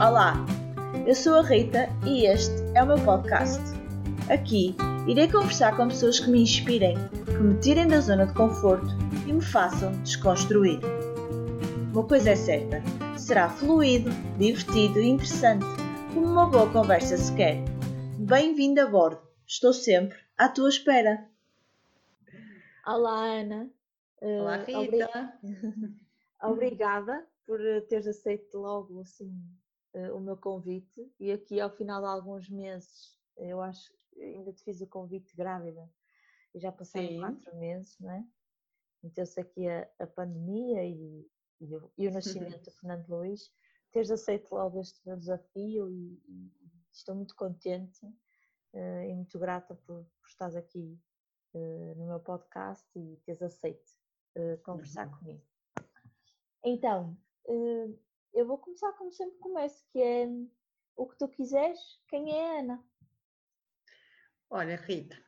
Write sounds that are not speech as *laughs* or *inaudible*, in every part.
Olá, eu sou a Rita e este é o meu podcast. Aqui irei conversar com pessoas que me inspirem, que me tirem da zona de conforto e me façam desconstruir. Uma coisa é certa, será fluido, divertido e interessante, como uma boa conversa se quer. Bem-vindo a bordo, estou sempre à tua espera. Olá, Ana. Olá, Eh, Rita. obri- *laughs* Obrigada por eh, teres aceito logo assim o meu convite e aqui ao final de alguns meses, eu acho que ainda te fiz o convite grávida e já passaram Sim. quatro meses, não é? Meteu-se aqui a, a pandemia e, e o, e o *laughs* nascimento do Fernando Luís, teres aceito logo este meu desafio e, e estou muito contente eh, e muito grata por, por estares aqui eh, no meu podcast e teres aceito eh, conversar Uhum. comigo. Então, eh, eu vou começar como sempre começo, que é o que tu quiseres, quem é a Ana? Olha, Rita,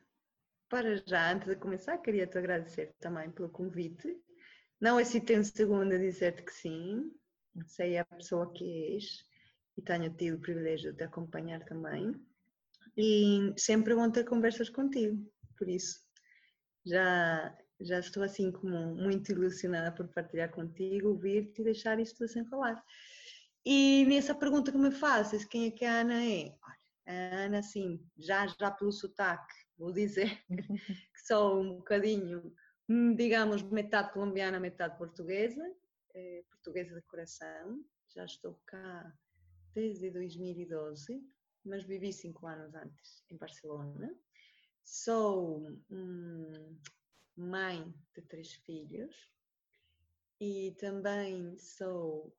para já, antes de começar, queria te agradecer também pelo convite. Não hesitei um segundo a dizer-te que sim, sei a pessoa que és e tenho tido o privilégio de te acompanhar também. E sempre bom ter conversas contigo, por isso já, já estou assim como muito ilusionada por partilhar contigo, ouvir-te e deixar isto sem falar. E nessa pergunta que me fazes, quem é que a Ana é? A Ana, sim, já, já pelo sotaque, vou dizer *laughs* que sou um bocadinho, hum, digamos, metade colombiana, metade portuguesa, eh, portuguesa de coração. Já estou cá desde 2012, mas vivi cinco anos antes em Barcelona. Sou hum, mãe de três filhos e também sou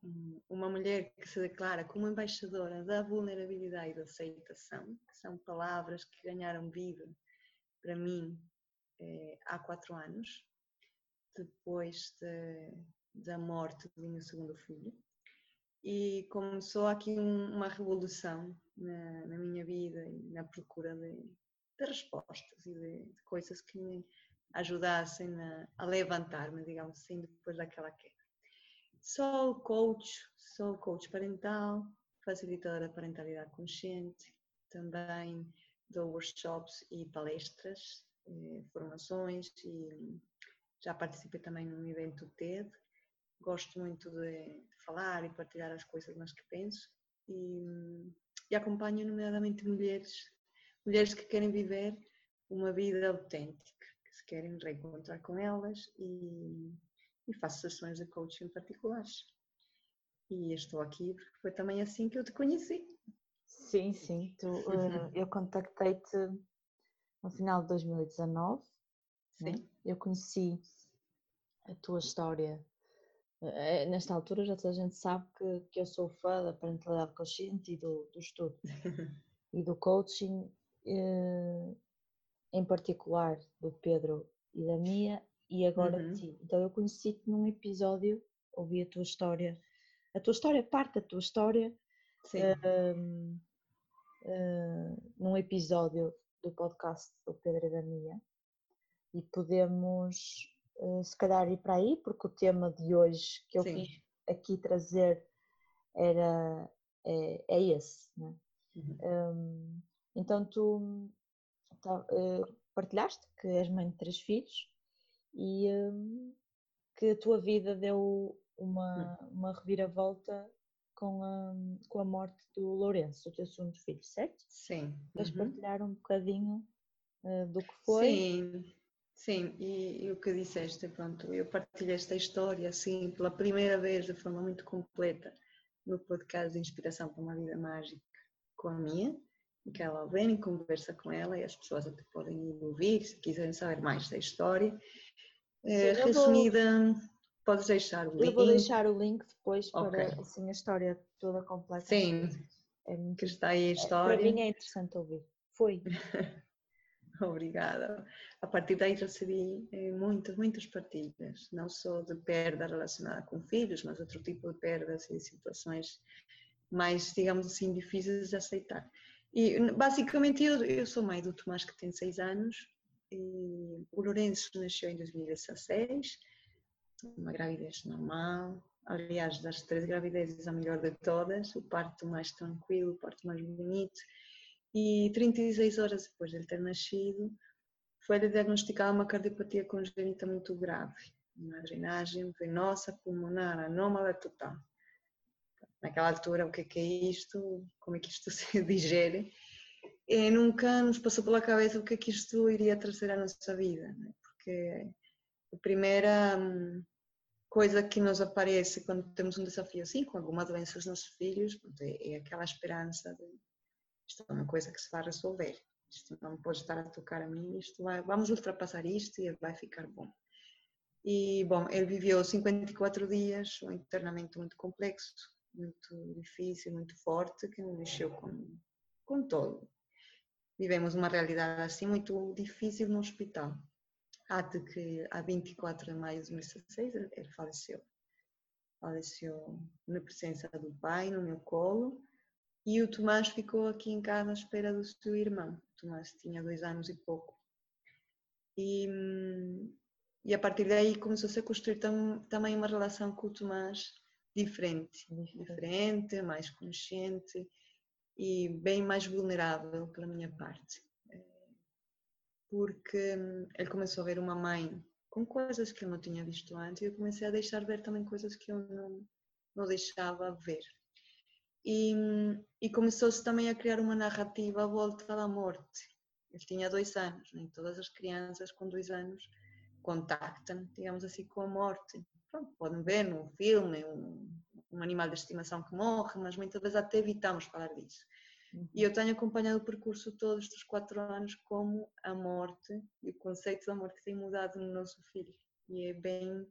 uma mulher que se declara como embaixadora da vulnerabilidade e da aceitação, que são palavras que ganharam vida para mim eh, há quatro anos, depois de- da morte do meu segundo filho. E começou aqui um- uma revolução na, na minha vida e na procura de, de respostas e de, de coisas que me ajudassem a, levantar-me, digamos assim, depois daquela queda. Sou coach, sou coach parental, facilitadora da parentalidade consciente, também dou workshops e palestras, eh, formações e já participei também num evento TED. Gosto muito de falar e partilhar as coisas nas que penso e, e acompanho nomeadamente mulheres, mulheres que querem viver uma vida autêntica, que se querem reencontrar com elas e, e faço sessões de coaching particulares. E estou aqui porque foi também assim que eu te conheci. Sim, sim, tu, eh, eu contactei-te no final de 2019, né? Sim. eu conheci a tua história. Eh, Nesta altura já toda a gente sabe que, que eu sou fã da parentalidade consciente e do, do estudo *laughs* e do coaching, eh, em particular do Pedro e da Mia, e agora Uhum. de ti. Então eu conheci-te num episódio, ouvi a tua história, a tua história, parte da tua história, eh, num episódio do podcast do Pedro e da Mia e podemos eh, se calhar ir para aí porque o tema de hoje que eu Sim. quis aqui trazer era é, é esse né? Uhum. Hum, então tu partilhaste que és mãe de três filhos e hum, que a tua vida deu uma, uma reviravolta com a, com a morte do Lourenço, o teu segundo filho, certo? Sim. Queres Uhum. partilhar um bocadinho eh, do que foi? Sim, sim, e, e o que disseste, pronto, eu partilhei esta história assim pela primeira vez de forma muito completa no podcast de Inspiração para uma Vida Mágica com a minha, Micaela Albeni, conversa com ela e as pessoas até podem ir ouvir se quiserem saber mais da história. Eh, Sim, vou- resumida, podes deixar o link. Eu vou deixar o link depois para assim a história toda completa. Sim, é muito, que está aí a é- história. Para mim é interessante ouvir. Foi. *laughs* Obrigada. A partir daí recebi eh, muitas, muitas partilhas, não só de perda relacionada com filhos, mas outro tipo de perdas e situações mais, digamos assim, difíceis de aceitar. E basicamente eu, eu sou mãe do Tomás que tem seis anos, e o Lourenço nasceu em 2016, uma gravidez normal, aliás, das três gravidezes, a melhor de todas, o parto mais tranquilo, o parto mais bonito. E 36 horas depois de ele ter nascido, foi-lhe diagnosticada uma cardiopatia congênita muito grave, uma drenagem venosa pulmonar anômala total. Naquela altura, o que é, é isto? Como é que isto *laughs* se digere? E nunca nos passou pela cabeça o que é que isto iria trazer à nossa vida, né? porque a primeira hum, coisa que nos aparece quando temos um desafio assim, com alguma doença dos nossos filhos, é, é aquela esperança de isto é uma coisa que se vai resolver, isto não pode estar a tocar a mim, isto vai, vamos ultrapassar isto e vai ficar bom. E, bom, ele viveu 54 dias, um internamento muito complexo, muito difícil, muito forte, que me mexeu com, com todo. Vivemos uma realidade assim muito difícil no hospital até que a 24 de maio de 2016 ele faleceu. Faleceu na presença do pai, no meu colo, e o Tomás ficou aqui em casa à espera do seu irmão. O Tomás tinha dois anos e pouco. E, e a partir daí começou-se a construir tam, também uma relação com o Tomás diferente, diferente, mais consciente e bem mais vulnerável pela minha parte porque hum, ele começou a ver uma mãe com coisas que eu não tinha visto antes e eu comecei a deixar ver também coisas que eu não, não deixava ver. E, e começou-se também a criar uma narrativa à volta da morte. Ele tinha dois anos, nem todas as crianças com dois anos contactam, digamos assim, com a morte. Pronto, podem ver no filme um, um animal de estimação que morre, mas muitas vezes até evitamos falar disso. E eu tenho acompanhado o percurso todos estes quatro anos como a morte e o conceito da morte tem mudado no nosso filho. E é bem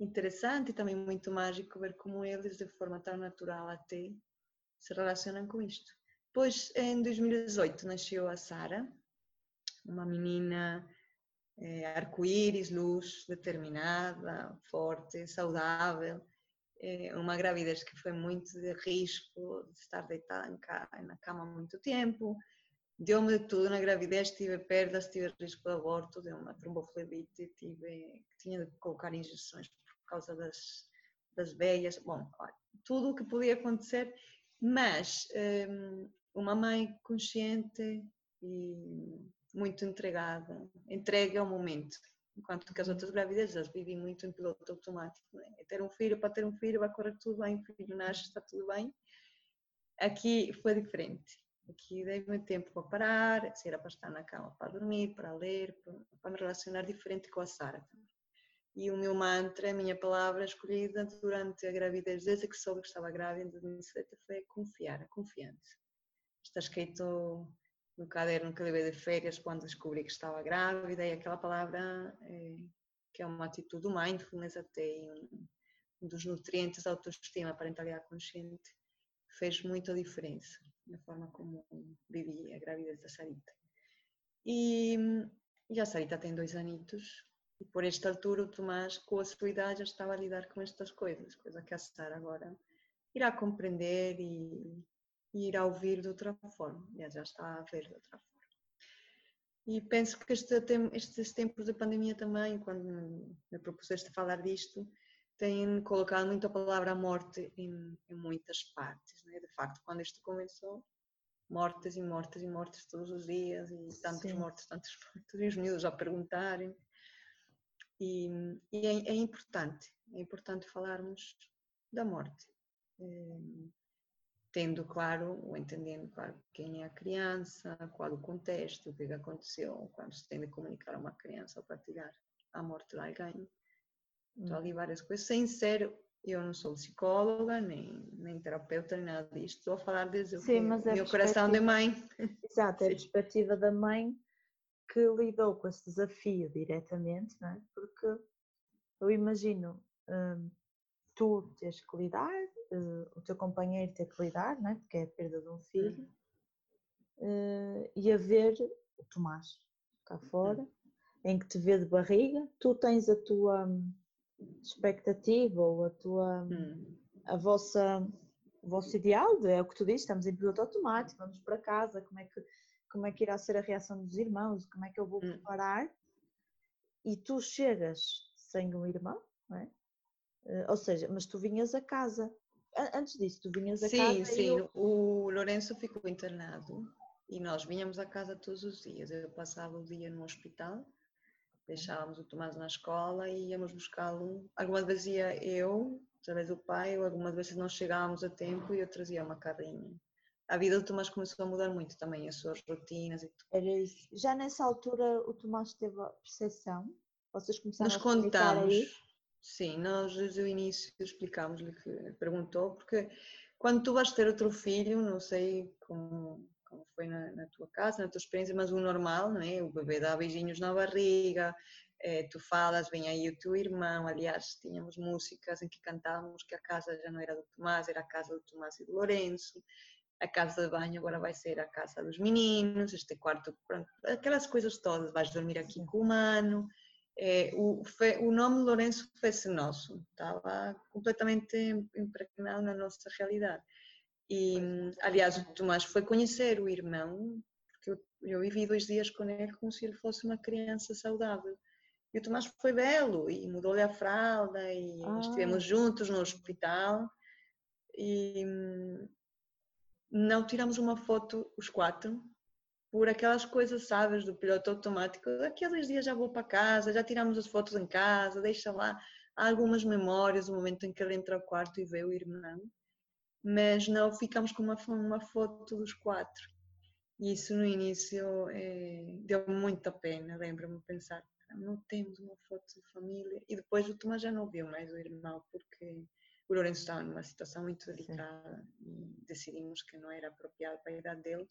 interessante e também muito mágico ver como eles, de forma tão natural até, se relacionam com isto. Depois, em 2018, nasceu a Sara, uma menina é, arco-íris, luz, determinada, forte, saudável, é uma gravidez que foi muito de risco, de estar deitada na cama muito tempo. Deu-me de tudo na gravidez, tive perdas, tive risco de aborto, deu uma tromboflebite, tive, tinha de colocar injeções por causa das, das veias, bom, tudo o que podia acontecer, mas um, uma mãe consciente e muito entregada, entregue ao momento, enquanto que as outras gravidezes as vivi muito em piloto automático. Né? É ter um filho, para ter um filho vai correr tudo bem, o filho nasce, está tudo bem. Aqui foi diferente. Aqui dei-me tempo para parar, se era para estar na cama para dormir, para ler, para, para me relacionar diferente com a Sara E o meu mantra, a minha palavra escolhida durante a gravidez, desde que soube que estava grávida 2007, foi confiar, a confiança. Está escrito no caderno que levei de férias quando descobri que estava grávida e aquela palavra é, que é uma atitude do mindfulness até um, um dos nutrientes da autoestima, parentalidade consciente, fez muita diferença na forma como vivi a gravidez da Sarita. E, e a Sarita tem dois anitos e por esta altura o Tomás, com a sua idade, já estava a lidar com estas coisas, coisa que a Sara agora irá compreender e, e ir a ouvir de outra forma. Aliás, já está a ver de outra forma. E penso que este, estes tempos de pandemia também, quando me propuseste falar disto, têm colocado muito a palavra morte em, em muitas partes. Né? De facto, quando isto começou, mortes e mortes e mortes todos os dias, e tantos Sim. mortos, tantos *laughs* mortos, e os miúdos a perguntarem. E, e é, é, importante, é importante falarmos da morte. Tendo claro, ou entendendo claro quem é a criança, qual o contexto, o que, é que aconteceu, quando se tem de comunicar a uma criança ou partilhar a morte de alguém. Então, ali várias coisas, sem ser, eu não sou psicóloga, nem, nem terapeuta, nem nada disto, estou a falar desde Sim, o é meu coração de mãe. Exato, é *laughs* a perspectiva da mãe que lidou com esse desafio diretamente, não é? Porque eu imagino hum, tu tens que lidar, uh, o teu companheiro ter que lidar, não é? porque é a perda de um filho, uh, e haver o Tomás cá fora, em que te vê de barriga, tu tens a tua hum, expectativa ou a tua hum. a vossa o vosso ideal, é o que tu dizes, estamos em piloto automático, vamos para casa, como é que como é que irá ser a reação dos irmãos, como é que eu vou preparar, e tu chegas sem um irmão, não é? Ou seja, mas tu vinhas a casa. Antes disso, tu vinhas a sim, casa. Sim, sim. Eu... O Lourenço ficou internado e nós vinhamos a casa todos os dias. Eu passava o dia no hospital, deixávamos o Tomás na escola e íamos buscá-lo. Algumas vezes ia eu, através do pai, ou algumas vezes não chegávamos a tempo e eu trazia uma carrinha. A vida do Tomás começou a mudar muito também, as suas rotinas e tudo. Era isso. Já nessa altura o Tomás teve a percepção? Vocês começaram Nos a contamos. Aí? Sim, nós desde o início explicámos-lhe que perguntou, porque quando tu vais ter outro filho, não sei como, como foi na, na, tua casa, na tua experiência, mas o normal, não é? O bebê dá beijinhos na barriga, é, tu falas, vem aí o teu irmão, aliás, tínhamos músicas em que cantávamos que a casa já não era do Tomás, era a casa do Tomás e do Lourenço, a casa de banho agora vai ser a casa dos meninos, este quarto, pronto, aquelas coisas todas, vais dormir aqui com o mano, é, o, o, nome Lourenço fez nosso, estava completamente impregnado na nossa realidade. E, aliás, o Tomás foi conhecer o irmão, porque eu, eu vivi dois dias com ele como se ele fosse uma criança saudável. E o Tomás foi belo e mudou-lhe a fralda e ah. estivemos juntos no hospital e não tiramos uma foto os quatro por aquelas coisas, sabes, do piloto automático. Daqui a dois dias já vou para casa, já tiramos as fotos em casa, deixa lá Há algumas memórias, o momento em que ele entra ao quarto e vê o irmão, mas não ficamos com uma, uma foto dos quatro. E isso no início é, deu muita pena, lembro-me pensar, não temos uma foto de família. E depois o Tomás já não viu mais o irmão, porque o Lourenço estava numa situação muito delicada Sim. e decidimos que não era apropriado para a idade dele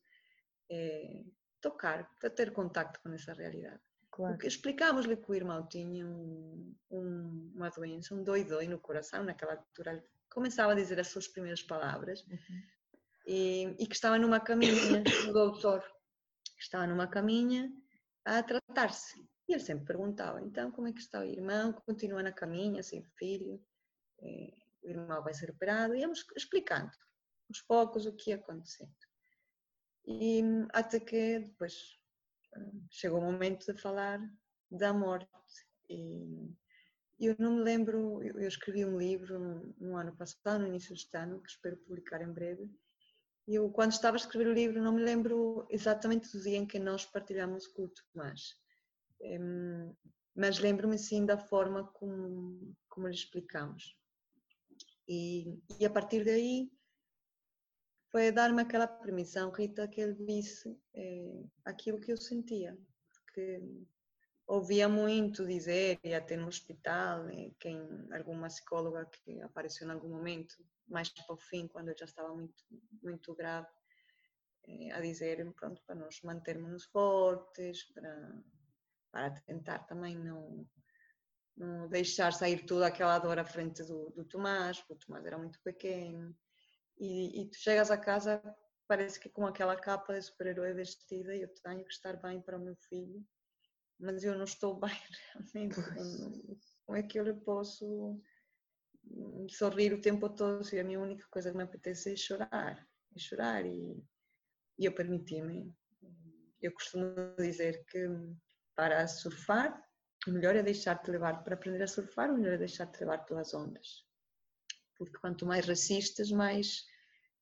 é, tocar, para ter contacto com essa realidade. Claro. Explicámos-lhe que o irmão tinha um, um, uma doença, um doi-doi no coração, naquela altura ele começava a dizer as suas primeiras palavras uhum. e, e, que estava numa caminha, o doutor estava numa caminha a tratar-se. E ele sempre perguntava, então como é que está o irmão? Continua na caminha, sem filho? É, o irmão vai ser operado? E íamos explicando, aos poucos, o que ia acontecendo. E até que depois chegou o momento de falar da morte. E eu não me lembro, eu escrevi um livro no ano passado, no início deste ano, que espero publicar em breve. E eu, quando estava a escrever o livro, não me lembro exatamente do dia em que nós partilhamos o Tomás. Mas lembro-me sim da forma como, como lhe explicamos. E, e a partir daí foi dar-me aquela permissão, Rita, que ele visse é, aquilo que eu sentia, porque ouvia muito dizer, e até no hospital, eh, quem, alguma psicóloga que apareceu em algum momento, mais para o fim, quando eu já estava muito, muito grave, é, a dizer, pronto, para nós mantermos fortes, para, para tentar também não, não deixar sair toda aquela dor à frente do, do Tomás, porque o Tomás era muito pequeno, e, e tu chegas a casa, parece que com aquela capa de super-herói vestida, eu tenho que estar bem para o meu filho, mas eu não estou *laughs* bem realmente. Como é que eu lhe posso sorrir o tempo todo se a minha única coisa que me apetece é chorar? É chorar e, e eu permiti-me. Eu costumo dizer que para surfar, o melhor é deixar-te levar, para aprender a surfar, o melhor é deixar-te levar pelas ondas porque quanto mais resistes, mais,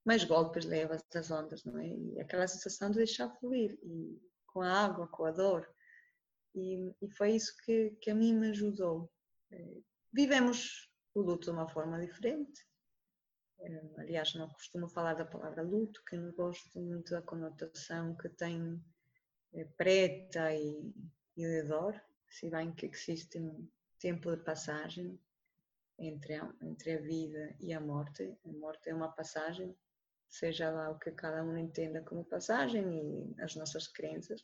mais golpes levas das ondas, não é? E aquela sensação de deixar fluir, e com a água, com a dor. E, e foi isso que, que a mim me ajudou. É, vivemos o luto de uma forma diferente. É, aliás, não costumo falar da palavra luto, que não gosto muito da conotação que tem é, preta e, e de dor, se bem que existe um tempo de passagem, entre a, entre a vida e a morte. A morte é uma passagem, seja lá o que cada um entenda como passagem e as nossas crenças,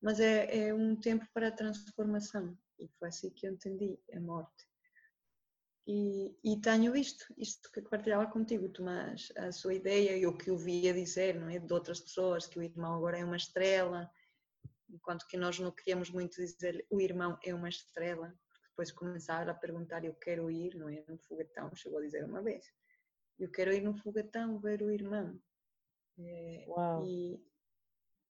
mas é, é um tempo para transformação e foi assim que eu entendi a morte. E, e, tenho isto, isto que partilhava contigo, Tomás, a sua ideia e o que eu via dizer, não é, de outras pessoas, que o irmão agora é uma estrela, enquanto que nós não queríamos muito dizer o irmão é uma estrela, depois começar a perguntar, eu quero ir, não é, num foguetão, chegou a dizer uma vez, eu quero ir num foguetão ver o irmão. É, Uau. E,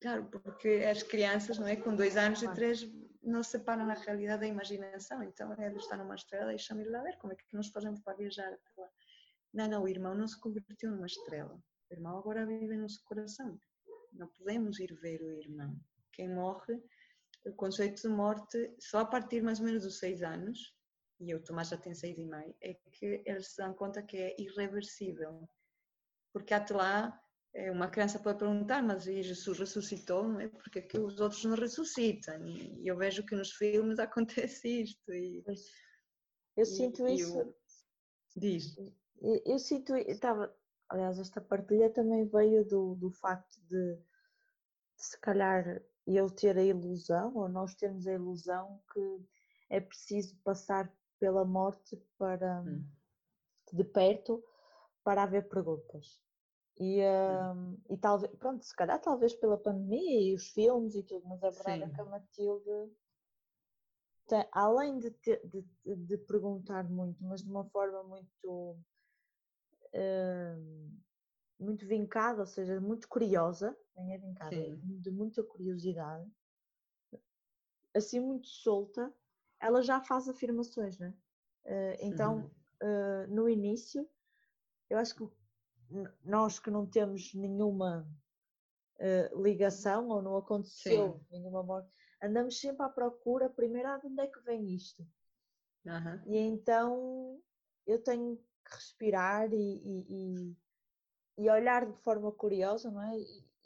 claro, porque as crianças, não é, com dois anos e três, não separam a realidade da imaginação. Então ele está numa estrela e chama-lhe lá ver como é que nós fazemos para viajar até lá. Não, não, o irmão não se converteu numa estrela. O irmão agora vive no nosso coração. Não podemos ir ver o irmão. Quem morre, o conceito de morte, só a partir mais ou menos dos seis anos, e o Tomás já tem seis e meio, é que eles se dão conta que é irreversível. Porque até lá, é, uma criança pode perguntar, mas Jesus ressuscitou, não é? Porque é que os outros não ressuscitam? E eu vejo que nos filmes *laughs* acontece isto. E, eu sinto e, isso. Eu, diz. Eu, eu sinto, estava, aliás, esta partilha também veio do, do facto de, de se calhar ele ter a ilusão, ou nós termos a ilusão que é preciso passar pela morte para hum. de perto para haver perguntas. E, um, e talvez, pronto, se calhar talvez pela pandemia e os filmes e tudo, mas a verdade Sim. é que a Matilde tem, além de, ter, de, de, perguntar muito, mas de uma forma muito um, muito vincada, ou seja, muito curiosa, nem é vincada, Sim. de muita curiosidade, assim muito solta, ela já faz afirmações, né? Uh, então, uh, no início, eu acho que nós que não temos nenhuma uh, ligação ou não aconteceu Sim. nenhuma morte, andamos sempre à procura, primeiro, ah, de onde é que vem isto? Uhum. E então eu tenho que respirar e, e, e, e, olhar de forma curiosa, não é?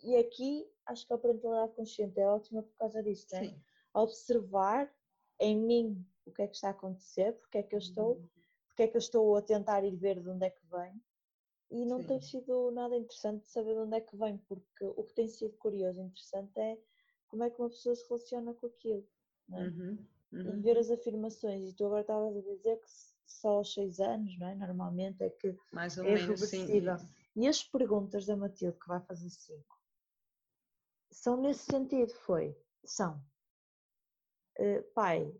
E, aqui acho que a parentalidade consciente é ótima por causa disso, não é? Observar em mim o que é que está a acontecer, porque é que eu estou, uhum. porque é que eu estou a tentar ir ver de onde é que vem e não Sim. tem sido nada interessante saber de onde é que vem, porque o que tem sido curioso e interessante é como é que uma pessoa se relaciona com aquilo. É? Uhum, uhum. E ver as afirmações, e tu agora estavas a dizer que só aos seis anos, não é? Normalmente é que Mais ou é menos, reversível. Sim. E as perguntas da Matilde, que vai fazer cinco, são nesse sentido, foi, são, uh, pai,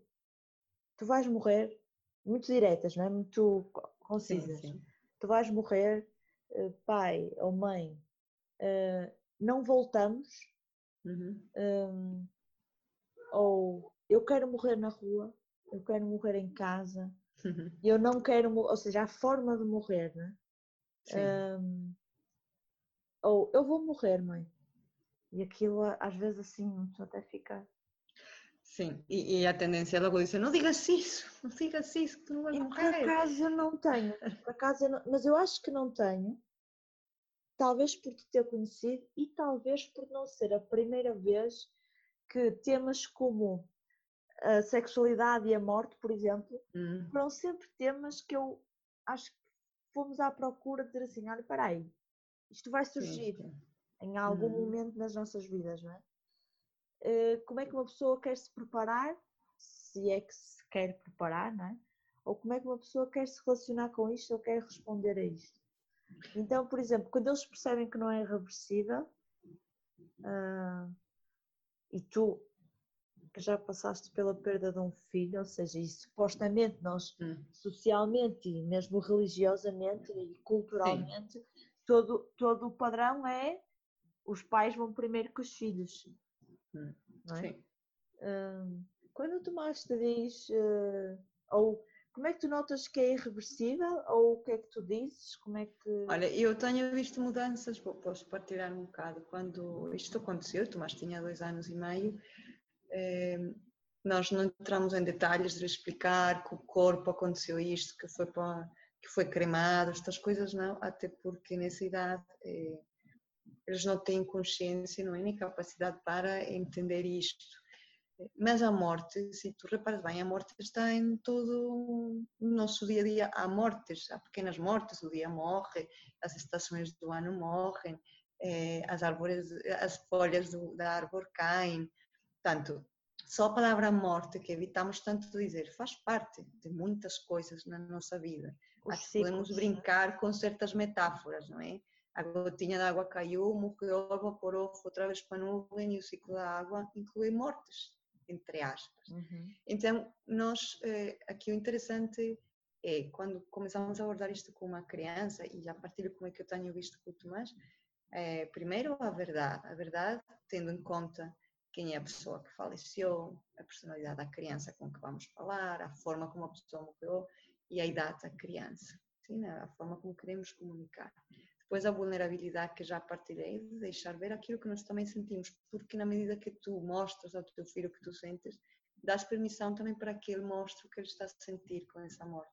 tu vais morrer, muito diretas, não é? Muito concisas. Sim, sim. Tu vais morrer, eh, pai ou mãe, uh, não voltamos, uhum. um, ou eu quero morrer na rua, eu quero morrer em casa, uhum. eu não quero, ou seja, a forma de morrer, né? Um, ou eu vou morrer, mãe. E aquilo às vezes assim, até fica Sim, e, e, a tendência logo dizer, não digas isso, não digas isso, que tu não vais morrer. Por acaso eu não tenho, por acaso eu não, mas eu acho que não tenho, talvez por te ter conhecido e talvez por não ser a primeira vez que temas como a sexualidade e a morte, por exemplo, hum. foram sempre temas que eu acho que fomos à procura de dizer assim, olha, peraí, isto vai surgir sim, em algum hum. momento nas nossas vidas, não é? Eh, como é que uma pessoa quer se preparar, se é que se quer preparar, não é? Ou como é que uma pessoa quer se relacionar com isto ou quer responder a isto. Então, por exemplo, quando eles percebem que não é reversível, uh, e tu que já passaste pela perda de um filho, ou seja, e supostamente nós hum. socialmente e mesmo religiosamente e culturalmente, todo, todo o padrão é os pais vão primeiro que os filhos. Hum, não é? Sim. Uh, quando o Tomás te diz, uh, ou como é que tu notas que é irreversível, ou o que é que tu dizes? Como é que... Olha, eu tenho visto mudanças, posso partilhar um bocado, quando isto aconteceu, o Tomás tinha dois anos e meio, eh, nós não entramos em detalhes de explicar que o corpo aconteceu isto, que foi, para, que foi cremado, estas coisas não, até porque nessa idade eh, eles não têm consciência, não é nem capacidade para entender isto. Mas a morte, se tu reparas bem, a morte está em todo o nosso dia a dia. Há mortes, há pequenas mortes, o dia morre, as estações do ano morrem, eh, as árvores, as folhas da árvore caem. Portanto, só a palavra morte, que evitamos tanto dizer, faz parte de muitas coisas na nossa vida. Acho que podemos brincar com certas metáforas, não é? a gotinha de água caiu, morreu, evaporou, foi outra vez para a nuvem e o ciclo da água inclui mortes, entre aspas. Uhum. Então, nós, eh, aqui o interessante é, quando começamos a abordar isto com uma criança, e a partir de como é que eu tenho visto com o Tomás, é, primeiro a verdade, a verdade tendo em conta quem é a pessoa que faleceu, a personalidade da criança com que vamos falar, a forma como a pessoa morreu e a idade da criança, sim, né? a forma como queremos comunicar. Depois a vulnerabilidade que já partilhei, de deixar ver aquilo que nós também sentimos, porque na medida que tu mostras ao teu filho o que tu sentes, dás permissão também para que ele mostre o que ele está a sentir com essa morte.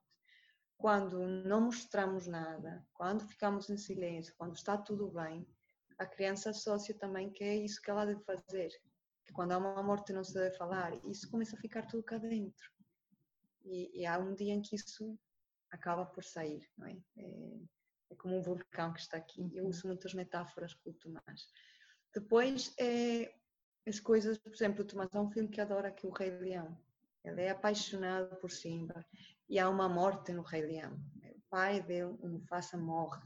Quando não mostramos nada, quando ficamos em silêncio, quando está tudo bem, a criança associa também que é isso que ela deve fazer, quando há uma morte não se deve falar, isso começa a ficar tudo cá dentro. E, e há um dia em que isso acaba por sair, não é? é? é como um vulcão que está aqui. Eu uso muitas metáforas com o Tomás. Depois, é, as coisas, por exemplo, o Tomás é um filme que adora aqui o Rei Leão. Ele é apaixonado por Simba e há uma morte no Rei Leão. O pai dele, o Mufasa, morre.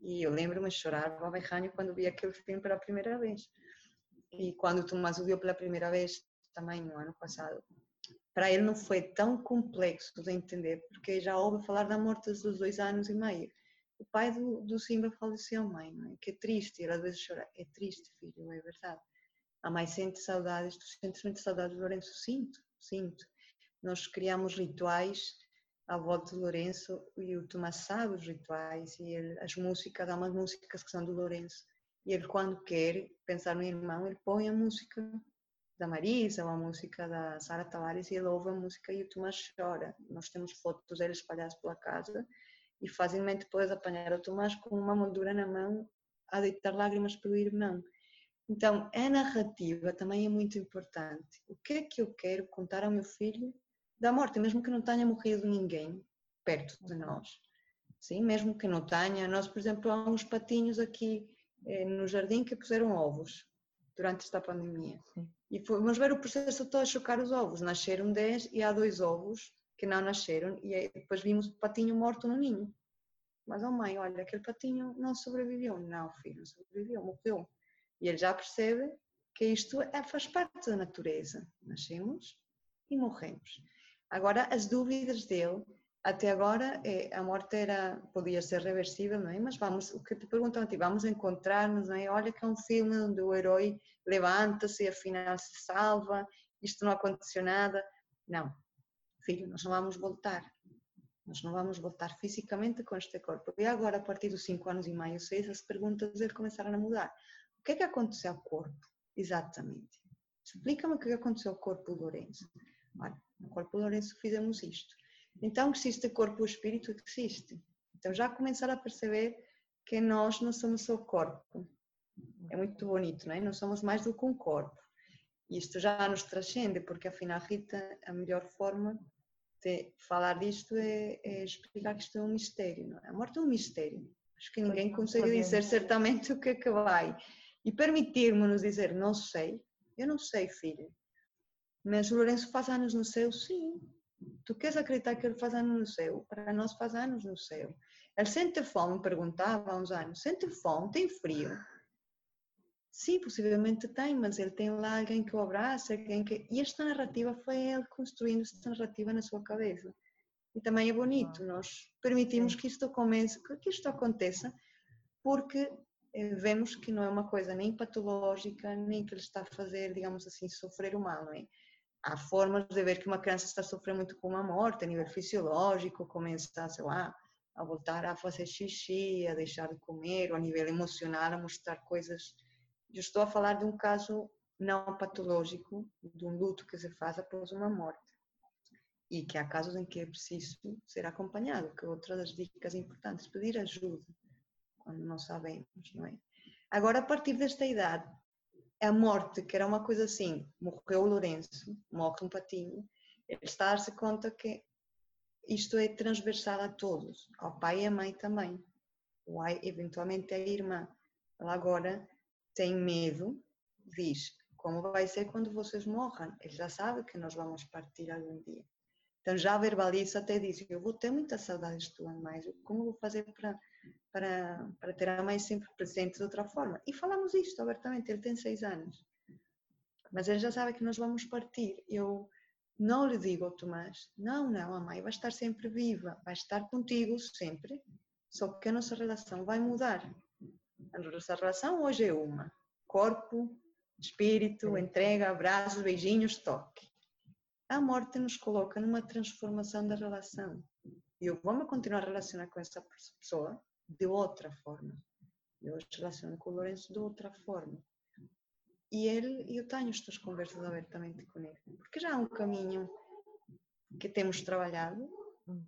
E eu lembro-me de chorar berranho quando vi aquele filme pela primeira vez. E quando o Tomás o viu pela primeira vez, também no ano passado, para ele não foi tão complexo de entender, porque já ouve falar da morte dos dois anos e meio. O pai do, do Simba faleceu, mãe, é? Que é triste, ele às vezes chora. É triste, filho, é verdade. A mãe sente saudades, tu sentes muita saudade de Lourenço? Sinto, sinto. Nós criamos rituais à volta de Lourenço e o Tomás sabe os rituais e ele, as músicas, há umas músicas que são do Lourenço e ele quando quer pensar no irmão, ele põe a música da Marisa, uma música da Sara Tavares e ele ouve a música e o Tomás chora. Nós temos fotos dele espalhadas pela casa e facilmente podes apanhar o Tomás com uma moldura na mão a deitar lágrimas pelo irmão. Então, a narrativa também é muito importante. O que é que eu quero contar ao meu filho da morte, mesmo que não tenha morrido ninguém perto de nós? Sim, mesmo que não tenha. Nós, por exemplo, há uns patinhos aqui no jardim que puseram ovos durante esta pandemia. Sim. E fomos ver o processo todo a chocar os ovos. Nasceram 10 e há dois ovos que não nasceram e depois vimos o patinho morto no ninho. Mas, oh mãe, olha, aquele patinho não sobreviveu. Não, filho, não sobreviveu, morreu. E ele já percebe que isto é, faz parte da natureza. Nascemos e morremos. Agora, as dúvidas dele, até agora, é, a morte era, podia ser reversível, não é? Mas vamos, o que te perguntam a vamos encontrar-nos, não é? Olha que é um filme onde o herói levanta-se e afinal se salva, isto não aconteceu nada. Não, filho, nós não vamos voltar. Nós não vamos voltar fisicamente com este corpo. E agora, a partir dos 5 anos e meio, 6, as perguntas começaram a mudar. O que é que aconteceu ao corpo? Exatamente. Explica-me o que aconteceu ao corpo do Lourenço. Olha, no corpo do Lourenço fizemos isto. Então, existe corpo e espírito? Existe. Então, já começaram a perceber que nós não somos só corpo. É muito bonito, não é? Nós somos mais do que um corpo. E isto já nos transcende, porque afinal, Rita, a melhor forma de falar disto é, é explicar que isto é um mistério. Não é? A morte é um mistério. Acho que ninguém consegue dizer certamente o que é que vai. E permitirmos-nos dizer, não sei, eu não sei, filho. Mas o Lourenço faz anos no céu? Sim. Tu queres acreditar que ele faz anos no céu? Para nós faz anos no céu. Ele sente fome, perguntava há uns anos, sente fome, tem frio. Sim, possivelmente tem, mas ele tem lá alguém que o abraça, alguém que... E esta narrativa foi ele construindo esta narrativa na sua cabeça. E também é bonito, nós permitimos que isto comece, que isto aconteça, porque eh, vemos que não é uma coisa nem patológica, nem que ele está a fazer, digamos assim, sofrer o mal, não é? Há formas de ver que uma criança está a sofrer muito com uma morte, a nível fisiológico, começa, sei lá, a voltar a fazer xixi, a deixar de comer, ou a nível emocional, a mostrar coisas eu estou a falar de um caso não patológico, de um luto que se faz após uma morte. E que há casos em que é preciso ser acompanhado, que é outra das dicas importantes, pedir ajuda quando não sabemos, não é? Agora, a partir desta idade, a morte, que era uma coisa assim, morreu o Lourenço, morre um patinho, ele está a dar-se conta que isto é transversal a todos, ao pai e à mãe também, o pai, eventualmente a irmã. Ela agora tem medo, diz: como vai ser quando vocês morram? Ele já sabe que nós vamos partir algum dia. Então já verbaliza até diz: eu vou ter muitas saudades tuas mais, como vou fazer para, para, para ter a mãe sempre presente de outra forma? E falamos isto abertamente, ele tem seis anos. Mas ele já sabe que nós vamos partir. Eu não lhe digo ao Tomás: não, não, a mãe vai estar sempre viva, vai estar contigo sempre, só que a nossa relação vai mudar. A nossa relação hoje é uma: corpo, espírito, entrega, abraços, beijinhos, toque. A morte nos coloca numa transformação da relação. Eu vou me continuar a relacionar com essa pessoa de outra forma. Eu relaciono com o Lourenço de outra forma. E ele, eu tenho estas conversas abertamente com ele, porque já há um caminho que temos trabalhado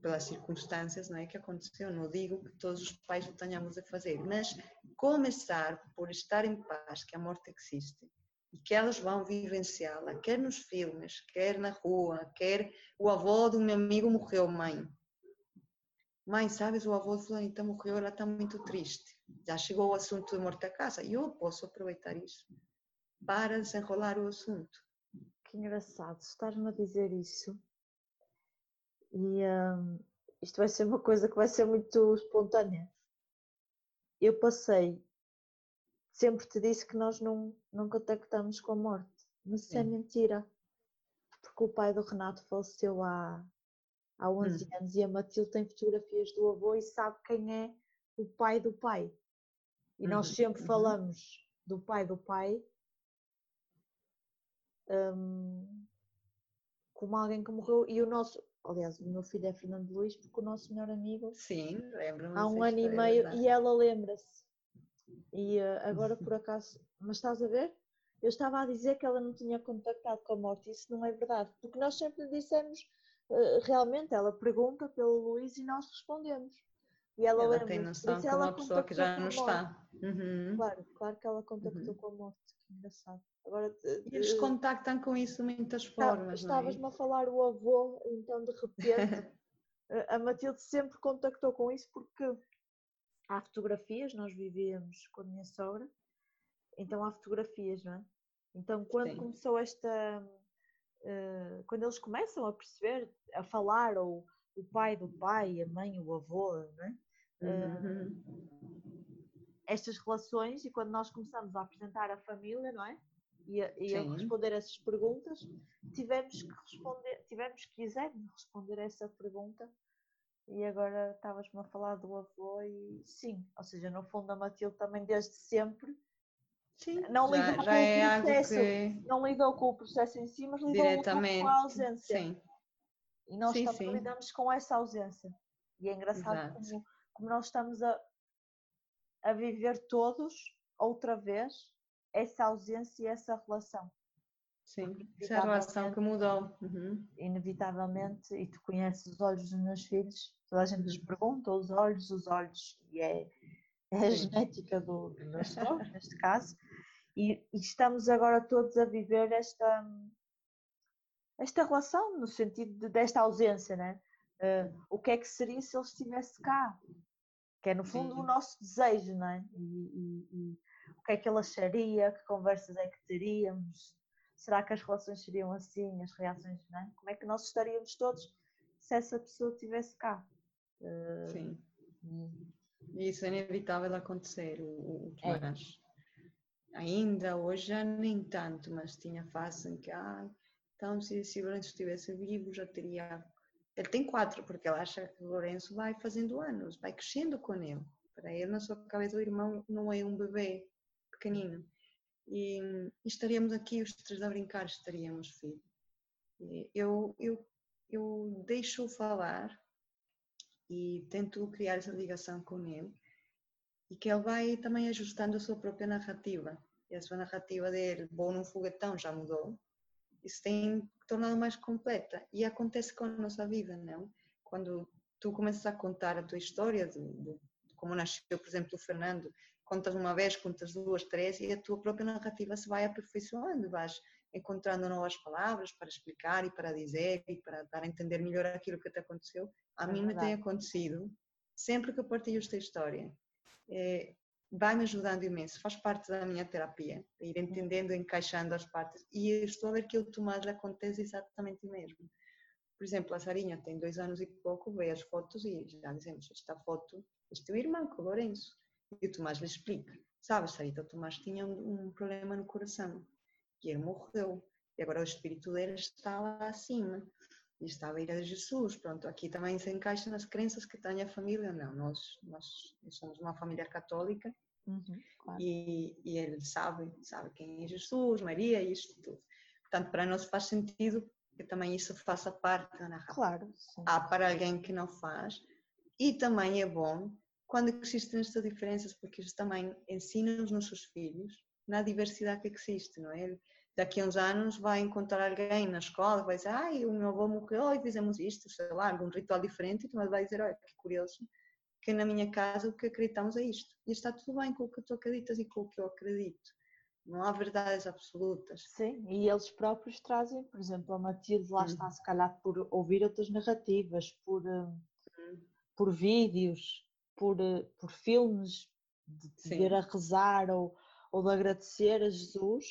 pelas circunstâncias não é, que aconteceu. Não digo que todos os pais o tenhamos a fazer, mas começar por estar em paz que a morte existe e que elas vão vivenciá-la, quer nos filmes, quer na rua, quer o avô do meu amigo morreu, mãe. Mãe, sabes, o avô de Fulanita morreu, ela está muito triste. Já chegou o assunto de morte a casa e eu posso aproveitar isso para desenrolar o assunto. Que engraçado, estás-me a dizer isso e um, isto vai ser uma coisa que vai ser muito espontânea. Eu passei, sempre te disse que nós não, não contactamos com a morte, mas isso é mentira. Porque o pai do Renato faleceu há, há 11 hum. anos e a Matilde tem fotografias do avô e sabe quem é o pai do pai. E nós uhum. sempre uhum. falamos do pai do pai um, como alguém que morreu e o nosso Aliás, o meu filho é Fernando Luís, porque o nosso melhor amigo. Sim, lembro-me. Há um ano e meio e ela lembra-se. E uh, agora, *laughs* por acaso. Mas estás a ver? Eu estava a dizer que ela não tinha contactado com a morte. Isso não é verdade. Porque nós sempre dissemos. Uh, realmente, ela pergunta pelo Luís e nós respondemos. E ela, ela tem noção que é uma pessoa que já não está. Uhum. Claro, claro que ela contactou uhum. com a morte. Que engraçado. Agora, e eles contactam com isso de muitas formas. É? Estavas-me é? a falar o avô, então de repente *laughs* a Matilde sempre contactou com isso porque há fotografias, nós vivíamos com a minha sogra, então há fotografias, não é? Então quando Sim. começou esta. Uh, quando eles começam a perceber, a falar, ou o pai do pai, a mãe, o avô, não é? Uh, estas relações, e quando nós começamos a apresentar a família, não é? e a, e a responder essas perguntas, tivemos que responder, tivemos que responder essa pergunta. E agora estavas-me a falar do avô e sim, ou seja, no fundo a Matilde também desde sempre Sim, não já, lidou já com é o processo, que... não lidou com o processo em si, mas lidou com a ausência. Sim. E nós sim, também sim. lidamos com essa ausência. E é engraçado como, como, nós estamos a, a viver todos outra vez essa ausência e essa relação. Sim, essa relação que mudou. Uhum. Inevitavelmente, e tu conheces os olhos dos meus filhos, toda a gente nos uhum. pergunta os olhos, os olhos, e é, é a genética do, do neste caso, e, e, estamos agora todos a viver esta, esta relação, no sentido de, desta ausência, né? Uh, o que é que seria se ele estivesse cá? Que é no fundo Sim. o nosso desejo, não é? E, e, o que é que ele acharia, que conversas é que teríamos, será que as relações seriam assim, as reações, não é? Como é que nós estaríamos todos se essa pessoa estivesse cá? Uh, Sim. Hum. Isso é inevitável acontecer, o, o é. mas ainda hoje já nem tanto, mas tinha fase em que, ah, então se, se Lourenço estivesse vivo já teria... Ele tem quatro, porque ele acha que o Lourenço vai fazendo anos, vai crescendo com ele. Para ele, na sua cabeça, o irmão não é um bebê, pequenino. E, e estaríamos aqui os três a brincar, estaríamos, filho. E eu, eu, eu deixo-o falar e tento criar essa ligação com ele e que ele vai também ajustando a sua própria narrativa. E a sua narrativa dele, vou num foguetão, já mudou. Isso tem tornado mais completa. E acontece com a nossa vida, não? Quando tu começas a contar a tua história, de, de, de como nasceu, por exemplo, o Fernando, contas uma vez, contas duas, três e a tua própria narrativa se vai aperfeiçoando, vais encontrando novas palavras para explicar e para dizer e para dar a entender melhor aquilo que te aconteceu. A é mim me tem acontecido, sempre que eu partilho esta história, é, vai-me ajudando imenso, faz parte da minha terapia, ir entendendo, encaixando as partes e estou a ver que o Tomás lhe acontece exatamente o mesmo. Por exemplo, a Sarinha tem dois anos e pouco, vê as fotos e já dizemos, esta foto, este é o irmão, com o Lourenço e o Tomás lhe explica: Sabes, Sarita, o Tomás tinha um, um problema no coração e ele morreu. E agora o espírito dele está lá acima e está à beira de Jesus. Pronto, aqui também se encaixa nas crenças que tem a família. Não, nós, nós somos uma família católica Uhum, claro. e, e ele sabe, sabe quem é Jesus, Maria e isto tudo. Portanto, para nós faz sentido que também isso faça parte da narrativa. Claro, sim. Há para alguém que não faz e também é bom quando existem estas diferenças, porque isto também ensina os nossos filhos na diversidade que existe, não é? Daqui a uns anos vai encontrar alguém na escola que vai dizer, ai, o meu avô morreu e fizemos isto, sei lá, algum ritual diferente, mas vai dizer, olha, que curioso, que na minha casa o que acreditamos é isto. E está tudo bem com o que tu acreditas e com o que eu acredito. Não há verdades absolutas. Sim, e eles próprios trazem, por exemplo, a Matilde lá Hum. está, se calhar por ouvir outras narrativas, por, Hum. por vídeos, por, eh, por filmes, de te ver a rezar ou, ou de agradecer a Jesus.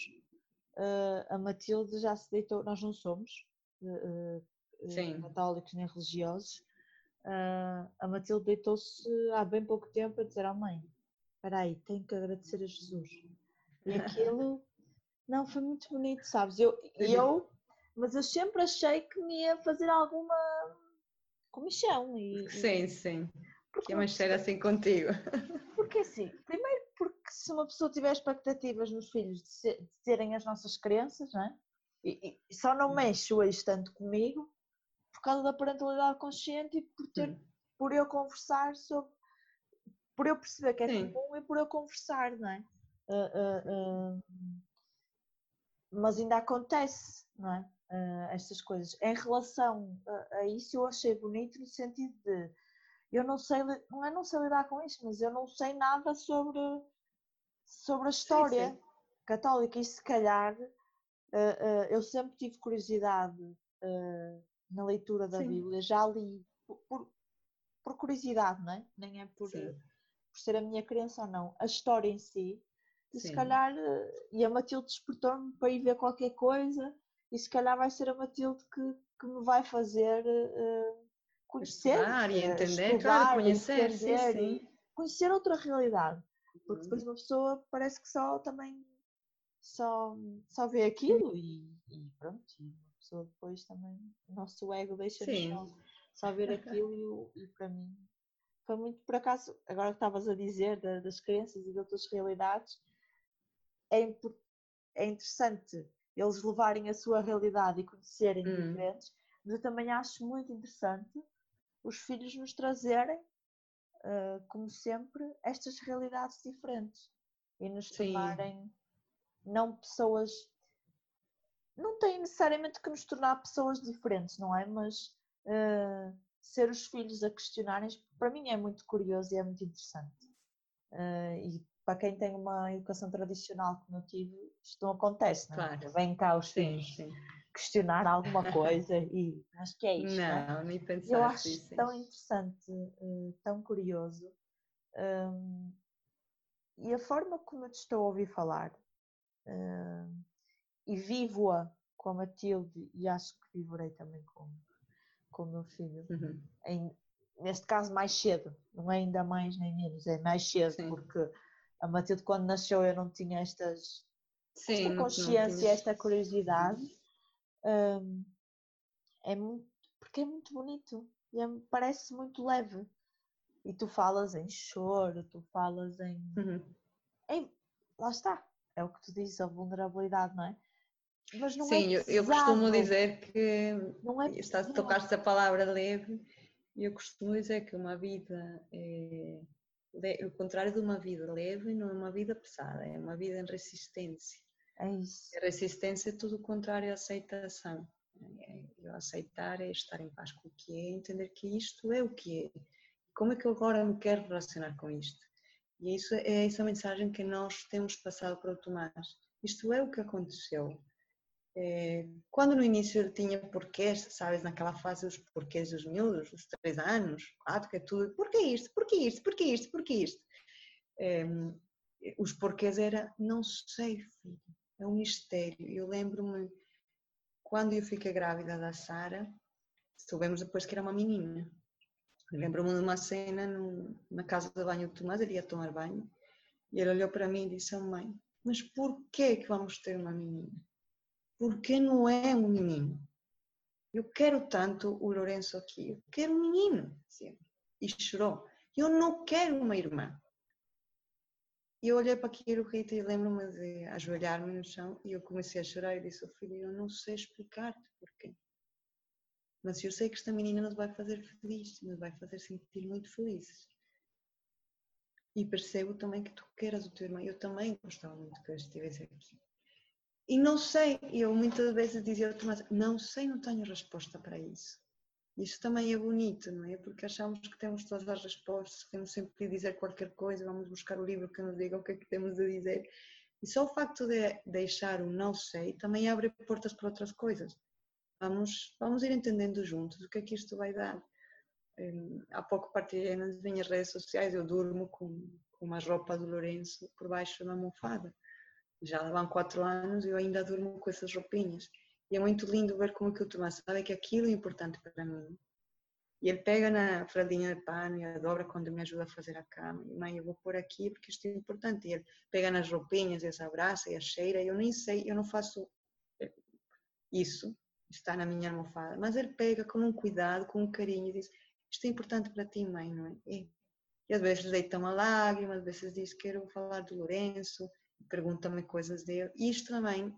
Eh, a Matilde já se deitou, nós não somos eh, eh, Sim. católicos nem religiosos. a Matilde deitou-se há bem pouco tempo a dizer à mãe: Espera aí, tenho que agradecer a Jesus. E *laughs* aquilo, não, foi muito bonito, sabes? Eu, eu, mas eu sempre achei que me ia fazer alguma comichão. E, e- Sim, sim. porque, Que é uma cheira assim contigo. porque assim, primeiro se uma pessoa tiver expectativas nos filhos de, ser- de terem as nossas crenças, não é? E, e só não mexo hoje tanto comigo por causa da parentalidade consciente e por ter por eu conversar sobre por eu perceber que é Sim. comum e por eu conversar, não é? Ah, ah, ah, mas ainda acontece, não é? Estas coisas. Em relação a, a isso, eu achei bonito no sentido de eu não sei, não é não sei lidar com isto, mas eu não sei nada sobre, sobre a história sim. católica e se calhar ah, ah, eu sempre tive curiosidade ah, na leitura da Sim. Bíblia, já li por, por, curiosidade, não é? Nem é por, Sim. por ser a minha crença ou não, a história em si, e se Sim. calhar, e a Matilde despertou-me para ir ver qualquer coisa, e se calhar vai ser a Matilde que, que me vai fazer conhecer, Estudar e entender, estudar claro, e conhecer, sim, entender sim. e conhecer outra realidade, porque Uhum. depois uma pessoa parece que só também só, só vê aquilo e, e pronto, e uma pessoa depois também, o nosso ego deixa-nos Sim. só, só ver aquilo e, e para mim foi muito por acaso, agora que estavas a dizer da- das crenças e de outras realidades, é, impor- é interessante eles levarem a sua realidade e conhecerem Hum. diferentes, mas eu também acho muito interessante os filhos nos trazerem, ah, como sempre, estas realidades diferentes e nos Sim. tornarem não pessoas. Não tem necessariamente que nos tornar pessoas diferentes, não é? Mas ah, ser os filhos a questionarem, para mim é muito curioso e é muito interessante. Ah, e para quem tem uma educação tradicional como eu tive, isto não acontece, não é? Claro. Vêm cá os Sim, filhos sim. Questionar alguma coisa e mas que é isto? não é? Não, nem Eu pensar acho nisso. tão interessante, eh, tão curioso. hum, e a forma como eu te estou a ouvir falar, hum, e vivo-a com a Matilde, e acho que viverei também com, com o meu filho, Uhum. em- neste caso mais cedo, não é ainda mais nem menos, é mais cedo, Sim. porque a Matilde quando nasceu eu não tinha estas, Sim, esta consciência, esta curiosidade, hum, é muito, porque é muito bonito e é- parece muito leve. E tu falas em choro, tu falas em, Uhum. em- Lá está, é o que tu dizes, a vulnerabilidade, não é? Mas não Sim, é eu, eu costumo dizer que Não é estás tocar-te a palavra leve, e eu costumo dizer que uma vida é o contrário de uma vida leve não é uma vida pesada, é uma vida em resistência. É isso. A resistência é tudo o contrário à aceitação. É- Eu aceitar é estar em paz com o que é, entender que isto é o que é. Como é que eu agora me quero relacionar com isto? E isso é essa mensagem que nós temos passado para o Tomás. Isto é o que aconteceu. É, quando no início ele tinha porquês, sabes, naquela fase dos porquês dos miúdos, dos três anos, quatro, que é tudo, porquê isto, porquê isto, porquê isto, porquê isto? É, os porquês era, não sei, filho, é um mistério. Eu lembro-me, quando eu fiquei grávida da Sara, soubemos depois que era uma menina. Lembro-me de uma cena no, na casa de banho do Tomás, ele ia tomar banho, e ele olhou para mim e disse, oh, mãe, mas porquê que vamos ter uma menina? Porquê não é um menino? Eu quero tanto o Lourenço aqui, eu quero um menino, sempre. E chorou. Eu não quero uma irmã. E eu olhei para aquilo, Rita, e lembro-me de ajoelhar-me no chão e eu comecei a chorar e disse ao filho, eu não sei explicar-te porquê. Mas eu sei que esta menina nos vai fazer feliz, nos vai fazer sentir muito felizes. E percebo também que tu queres o teu irmão. Eu também gostava muito que ele estivesse aqui. E não sei, eu muitas vezes dizia ao Tomás, não sei, não tenho resposta para isso. Isso também é bonito, não é? Porque achamos que temos todas as respostas, temos sempre que dizer qualquer coisa, vamos buscar o livro que nos diga o que é que temos de dizer. E só o facto de deixar o não sei também abre portas para outras coisas. Vamos, vamos ir entendendo juntos o que é que isto vai dar. Um, há pouco partilhei nas minhas redes sociais, eu durmo com, com uma roupa do Lourenço por baixo da almofada. Já lá vão quatro anos e eu ainda durmo com essas roupinhas. E é muito lindo ver como que o Tomás sabe que aquilo é importante para mim. E ele pega na fraldinha de pano e a dobra quando me ajuda a fazer a cama. E mãe, eu vou pôr aqui porque isto é importante. E ele pega nas roupinhas e as abraça e a cheira. Eu nem sei, eu não faço eh, isso, está na minha almofada. Mas ele pega com um cuidado, com um carinho e diz: Isto é importante para ti, mãe, não é? E, e às vezes deita uma lágrima, às vezes diz: Quero falar do Lourenço, pergunta-me coisas dele. E isto também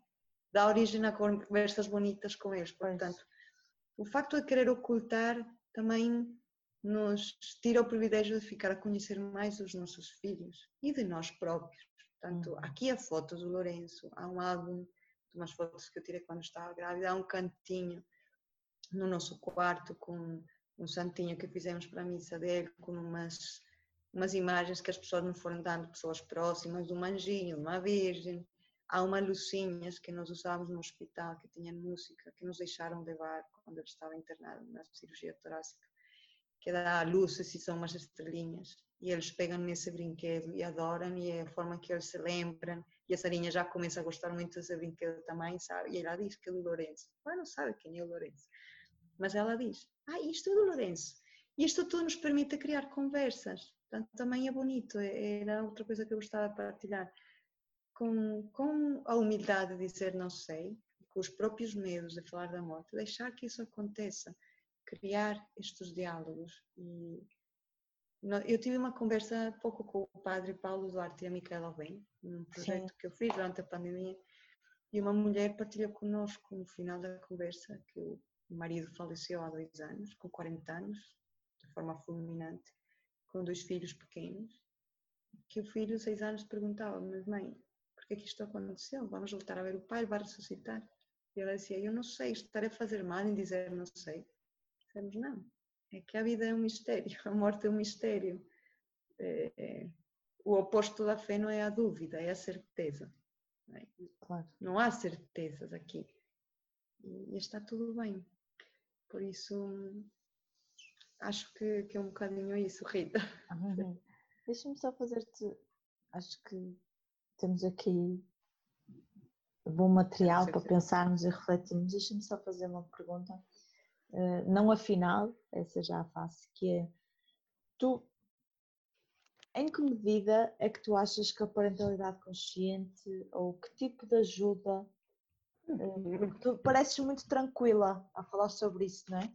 dá origem a conversas bonitas com eles. Portanto, o facto de querer ocultar também nos tira o privilégio de ficar a conhecer mais os nossos filhos e de nós próprios. Portanto, uhum. aqui a foto do Lourenço, há um álbum de umas fotos que eu tirei quando estava grávida, há um cantinho no nosso quarto com um santinho que fizemos para a missa dele, com umas, umas imagens que as pessoas me foram dando, pessoas próximas, de um anjinho, de uma virgem, há uma luzinhas que nós usávamos no hospital que tinha música que nos deixaram levar quando ele estava internado na cirurgia torácica que dá luzes e são umas estrelinhas e eles pegam nesse brinquedo e adoram e é a forma que eles se lembram e a Sarinha já começa a gostar muito desse brinquedo também, sabe? E ela diz que é do Lourenço. Ela não sabe quem é o Lourenço, mas ela diz, ah, isto é do Lourenço. E isto tudo nos permite criar conversas, portanto também é bonito, é, era outra coisa que eu gostava de partilhar com, com a humildade de dizer não sei, com os próprios medos de falar da morte, deixar que isso aconteça, criar estes diálogos. E eu tive uma conversa há pouco com o padre Paulo Duarte e a Micaela Bem, num projeto Sim. que eu fiz durante a pandemia, e uma mulher partilhou connosco no final da conversa que o marido faleceu há dois anos, com 40 anos, de forma fulminante, com dois filhos pequenos, que o filho, seis anos, perguntava, mas mãe, porque é que isto aconteceu? Vamos voltar a ver o pai, vai ressuscitar. E ela dizia, eu não sei, estar a fazer mal em dizer não sei. Dizemos, não, é que a vida é um mistério, *laughs* a morte é um mistério. É, é, o oposto da fé não é a dúvida, é a certeza. Não, é? claro. não há certezas aqui. E está tudo bem. Por isso, acho que, que é um bocadinho isso, Rita. Uhum. *laughs* Deixa-me só fazer-te, acho que temos aqui bom material para pensarmos e refletirmos. Deixa-me só fazer uma pergunta, eh, não a final, essa já a faço, que é tu em que medida é que tu achas que a parentalidade consciente ou que tipo de ajuda eh, tu pareces muito tranquila a falar sobre isso, não é?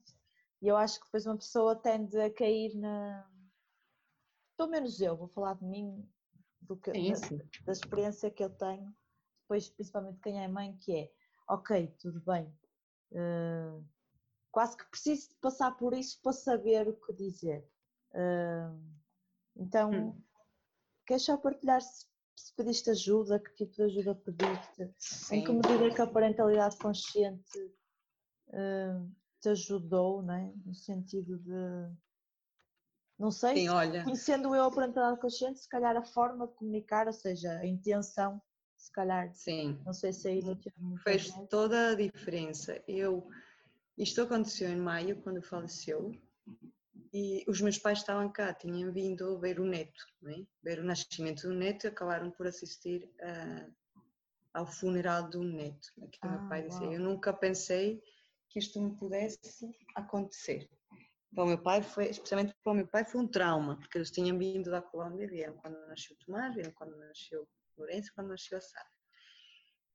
E eu acho que depois uma pessoa tende a cair na. Pelo menos eu, vou falar de mim, do que, é da, da, experiência que eu tenho, depois principalmente quem é mãe, que é, ok, tudo bem, uh, quase que preciso de passar por isso para saber o que dizer. Uh, então, hum. queres só partilhar se, se, pediste ajuda, que tipo de ajuda pediste, Sim. em que medida é que a parentalidade consciente uh, te ajudou, né? no sentido de não sei, Sim, olha. conhecendo eu a parentalidade consciente, se calhar a forma de comunicar, ou seja, a intenção, se calhar. Sim. Não sei se aí Fez toda a diferença. Eu, isto aconteceu em maio, quando faleceu, e os meus pais estavam cá, tinham vindo ver o neto, é? ver o nascimento do neto e acabaram por assistir a, ao funeral do neto. Aqui ah, meu pai dizia, eu nunca pensei que isto me pudesse acontecer para o meu pai foi, especialmente para o meu pai, foi um trauma, porque eles tinham vindo da Colômbia, vieram quando nasceu Tomás, vieram quando nasceu Lourenço, quando nasceu a Sara.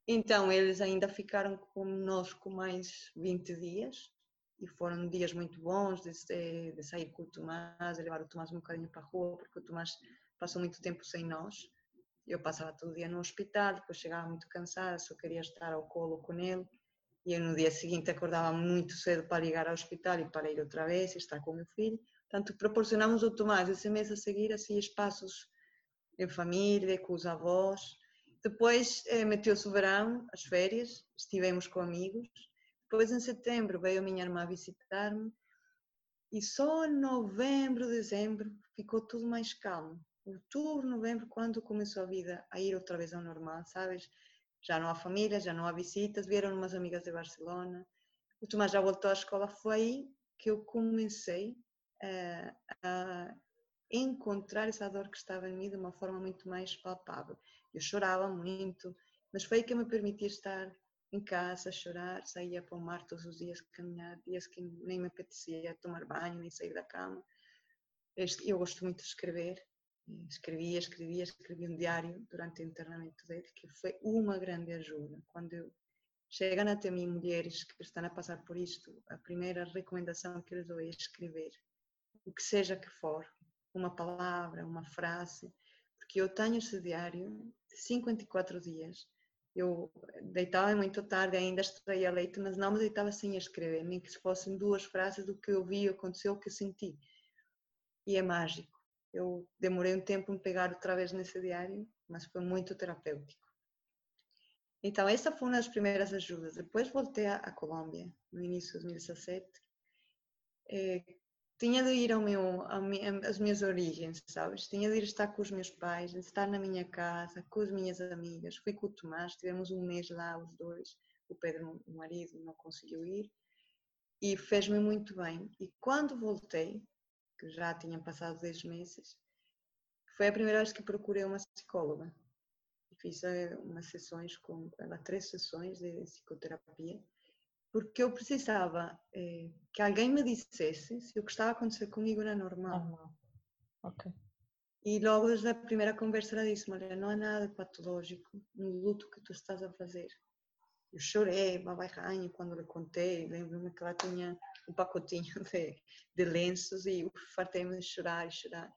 Então, eles ainda ficaram conosco mais 20 dias, e foram dias muito bons de, de sair com o Tomás, de levar o Tomás um bocadinho para a rua, porque o Tomás passou muito tempo sem nós, eu passava todo o dia no hospital, depois chegava muito cansada, só queria estar ao colo com ele. E eu no dia seguinte acordava muito cedo para ligar ao hospital e para ir outra vez e estar com o meu filho. Portanto, proporcionamos o Tomás esse mês a seguir assim espaços em família, com os avós. Depois eh, meteu-se o verão, as férias, estivemos com amigos. Depois, em setembro, veio a minha irmã visitar-me. E só em novembro, dezembro, ficou tudo mais calmo. Outubro, novembro, quando começou a vida a ir outra vez ao normal, sabes? Já não há família, já não há visitas. Vieram umas amigas de Barcelona. O Tomás já voltou à escola. Foi aí que eu comecei a, a encontrar essa dor que estava em mim de uma forma muito mais palpável. Eu chorava muito, mas foi que me permitia estar em casa, chorar, saía para o mar todos os dias, caminhar, dias que nem me apetecia tomar banho, nem sair da cama. Eu gosto muito de escrever, escrevia, escrevia, escrevia um diário durante o internamento dele, que foi uma grande ajuda. Quando eu, chegam até mim mulheres que estão a passar por isto, a primeira recomendação que lhes dou é escrever, o que seja que for, uma palavra, uma frase, porque eu tenho esse diário de 54 dias. Eu deitava muito tarde, ainda estudei a leite, mas não me deitava sem escrever, nem que fossem duas frases do que eu vi, aconteceu, o que senti. E é mágico. Eu demorei um tempo em pegar outra vez nesse diário, mas foi muito terapêutico. Então, essa foi uma das primeiras ajudas. Depois voltei à Colômbia, no início de 2017, tinha de ir ao meu, às minhas origens, sabes? Tinha de ir estar com os meus pais, estar na minha casa, com as minhas amigas. Fui com o Tomás, tivemos um mês lá, os dois. O Pedro, o marido, não conseguiu ir. E fez-me muito bem. E quando voltei, que já tinham passado 10 meses, foi a primeira vez que procurei uma psicóloga. Fiz eh, umas sessões com ela, três sessões de psicoterapia porque eu precisava eh, que alguém me dissesse se o que estava a acontecer comigo era normal. Normal. Ok. E logo desde a primeira conversa ela disse: Olha, não há nada patológico no luto que tu estás a fazer. Eu chorei, babai quando lhe contei. Lembro-me que ela tinha um pacotinho de, de lenços e fartei-me de chorar e chorar.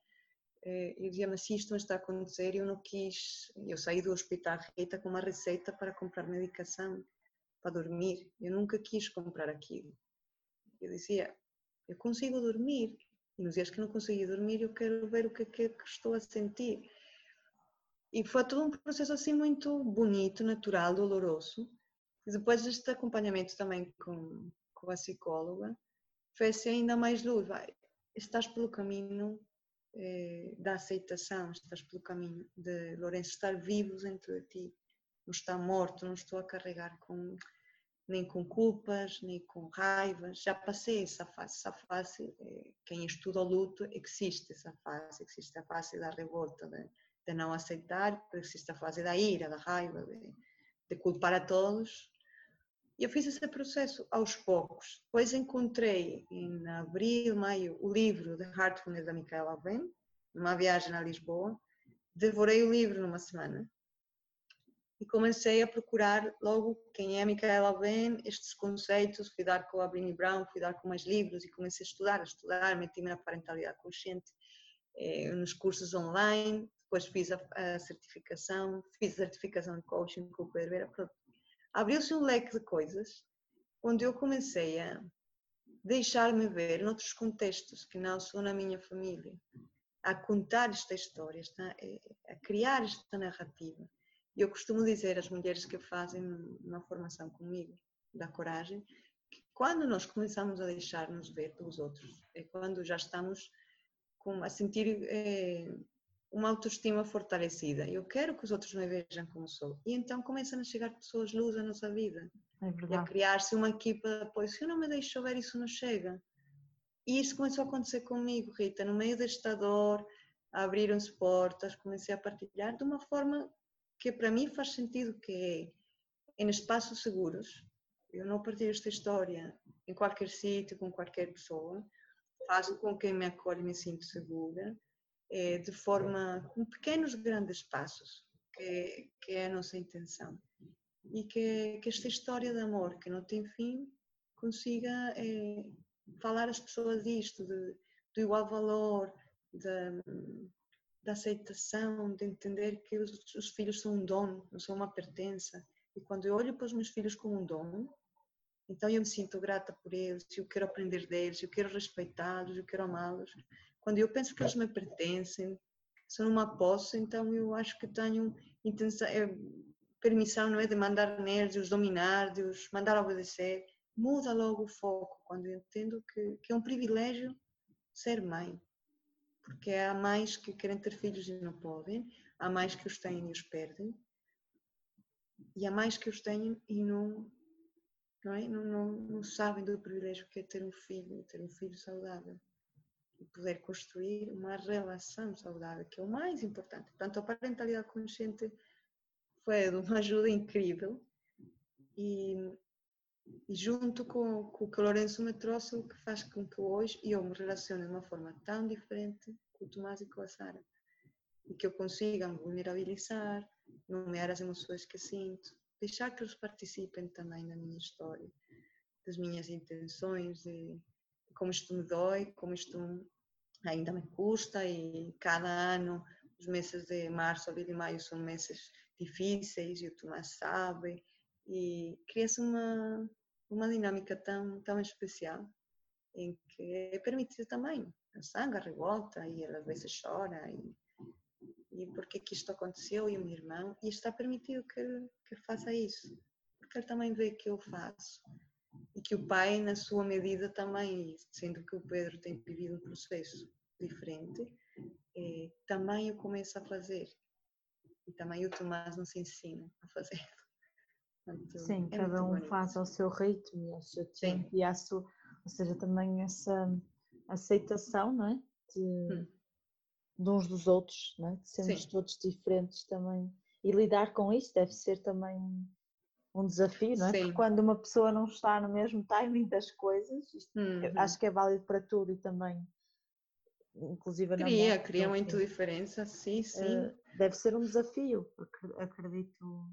Eh, e dizia-me: Se isto está a acontecer, eu não quis. Eu saí do hospital Rita com uma receita para comprar medicação para dormir. Eu nunca quis comprar aquilo. Eu dizia, eu consigo dormir. E nos dias que não conseguia dormir, eu quero ver o que é que estou a sentir. E foi todo um processo assim muito bonito, natural, doloroso. E depois deste acompanhamento também com, com a psicóloga, fez-se ainda mais luz. Vai, estás pelo caminho eh, da aceitação, estás pelo caminho de Lourenço estar vivos dentro de ti não está morto, não estou a carregar com, nem com culpas, nem com raivas. Já passei essa fase. Essa fase, eh, quem estuda o luto, existe essa fase. Existe a fase da revolta, de, de não aceitar, existe a fase da ira, da raiva, de, de culpar a todos. Eu fiz esse processo aos poucos. Depois encontrei, em abril, maio, o livro de Heartfulness da Micaela Ben, numa viagem a Lisboa. Devorei o livro numa semana e comecei a procurar logo quem é Micaela Ben, estes conceitos, fui dar com a Brini Brown, fui dar com mais livros e comecei a estudar, a estudar, meti-me na parentalidade consciente, eh, nos cursos online, depois fiz a, a, certificação, fiz a certificação de coaching com o Pedro Vera, abriu-se um leque de coisas onde eu comecei a deixar-me ver noutros contextos que não são na minha família, a contar esta história, a criar esta narrativa. Eu costumo dizer às mulheres que fazem uma formação comigo, da coragem, que quando nós começamos a deixar-nos ver pelos outros, é quando já estamos com, a sentir é, uma autoestima fortalecida. Eu quero que os outros me vejam como sou. E então começam a chegar pessoas luz à nossa vida. É e a criar-se uma equipa de apoio. Se eu não me deixo ver, isso não chega. E isso começou a acontecer comigo, Rita. No meio desta dor, abriram-se portas, comecei a partilhar de uma forma que para mim faz sentido que é em espaços seguros. Eu não partilho esta história em qualquer sítio, com qualquer pessoa. Faço com quem me acolhe me sinto segura, é, de forma, com pequenos, grandes passos, que, que é a nossa intenção. E que, que esta história de amor que não tem fim consiga é, falar às pessoas disto, de, do igual valor, de, da aceitação, de entender que os, os filhos são um dom, não são uma pertença. E quando eu olho para os meus filhos como um dom, então eu me sinto grata por eles, eu quero aprender deles, eu quero respeitá-los, eu quero amá-los. Quando eu penso que eles me pertencem, são uma posse, então eu acho que tenho intenção, é, permissão não é de mandar neles, de os dominar, de os mandar obedecer. Muda logo o foco quando eu entendo que, que é um privilégio ser mãe. Porque há mais que querem ter filhos e não podem, há mais que os têm e os perdem, e há mais que os têm e não, não, é? não, não, não sabem do privilégio que é ter um filho, ter um filho saudável e poder construir uma relação saudável, que é o mais importante. Portanto, a parentalidade consciente foi uma ajuda incrível e, e junto com, com, o que o Lourenço me trouxe, o que faz com que hoje eu me relacione de uma forma tão diferente com o Tomás e com a Sara e que eu consiga me vulnerabilizar, nomear as emoções que sinto, deixar que eles participem também na minha história, das minhas intenções, de como isto me dói, como isto ainda me custa e cada ano, os meses de março, abril e maio são meses difíceis e o Tomás sabe e cria-se uma, uma dinâmica tão, tão especial em que é permitido também. A sangue, a revolta e ele às vezes chora e e porque que isto aconteceu e o meu irmão, e está permitido que que faça isso, porque ele também vê que eu faço e que o pai, na sua medida, também, sendo que o Pedro tem vivido um processo diferente, eh, também eu começo a fazer e também o Tomás nos ensina a fazer. *laughs* Portanto, Sim, é cada um bonito. faz ao seu ritmo e ao seu tempo Sim. e à sua, ou seja, também essa aceitação, não é? De, hum de uns dos outros, né? de sermos Sim. todos diferentes também. E lidar com isso deve ser também um desafio, não é? Sim. Porque quando uma pessoa não está no mesmo timing das coisas, isto, uhum. acho que é válido para tudo e também, inclusive Cria, na cria muita diferença, sim, sim. Uh, deve ser um desafio, acredito.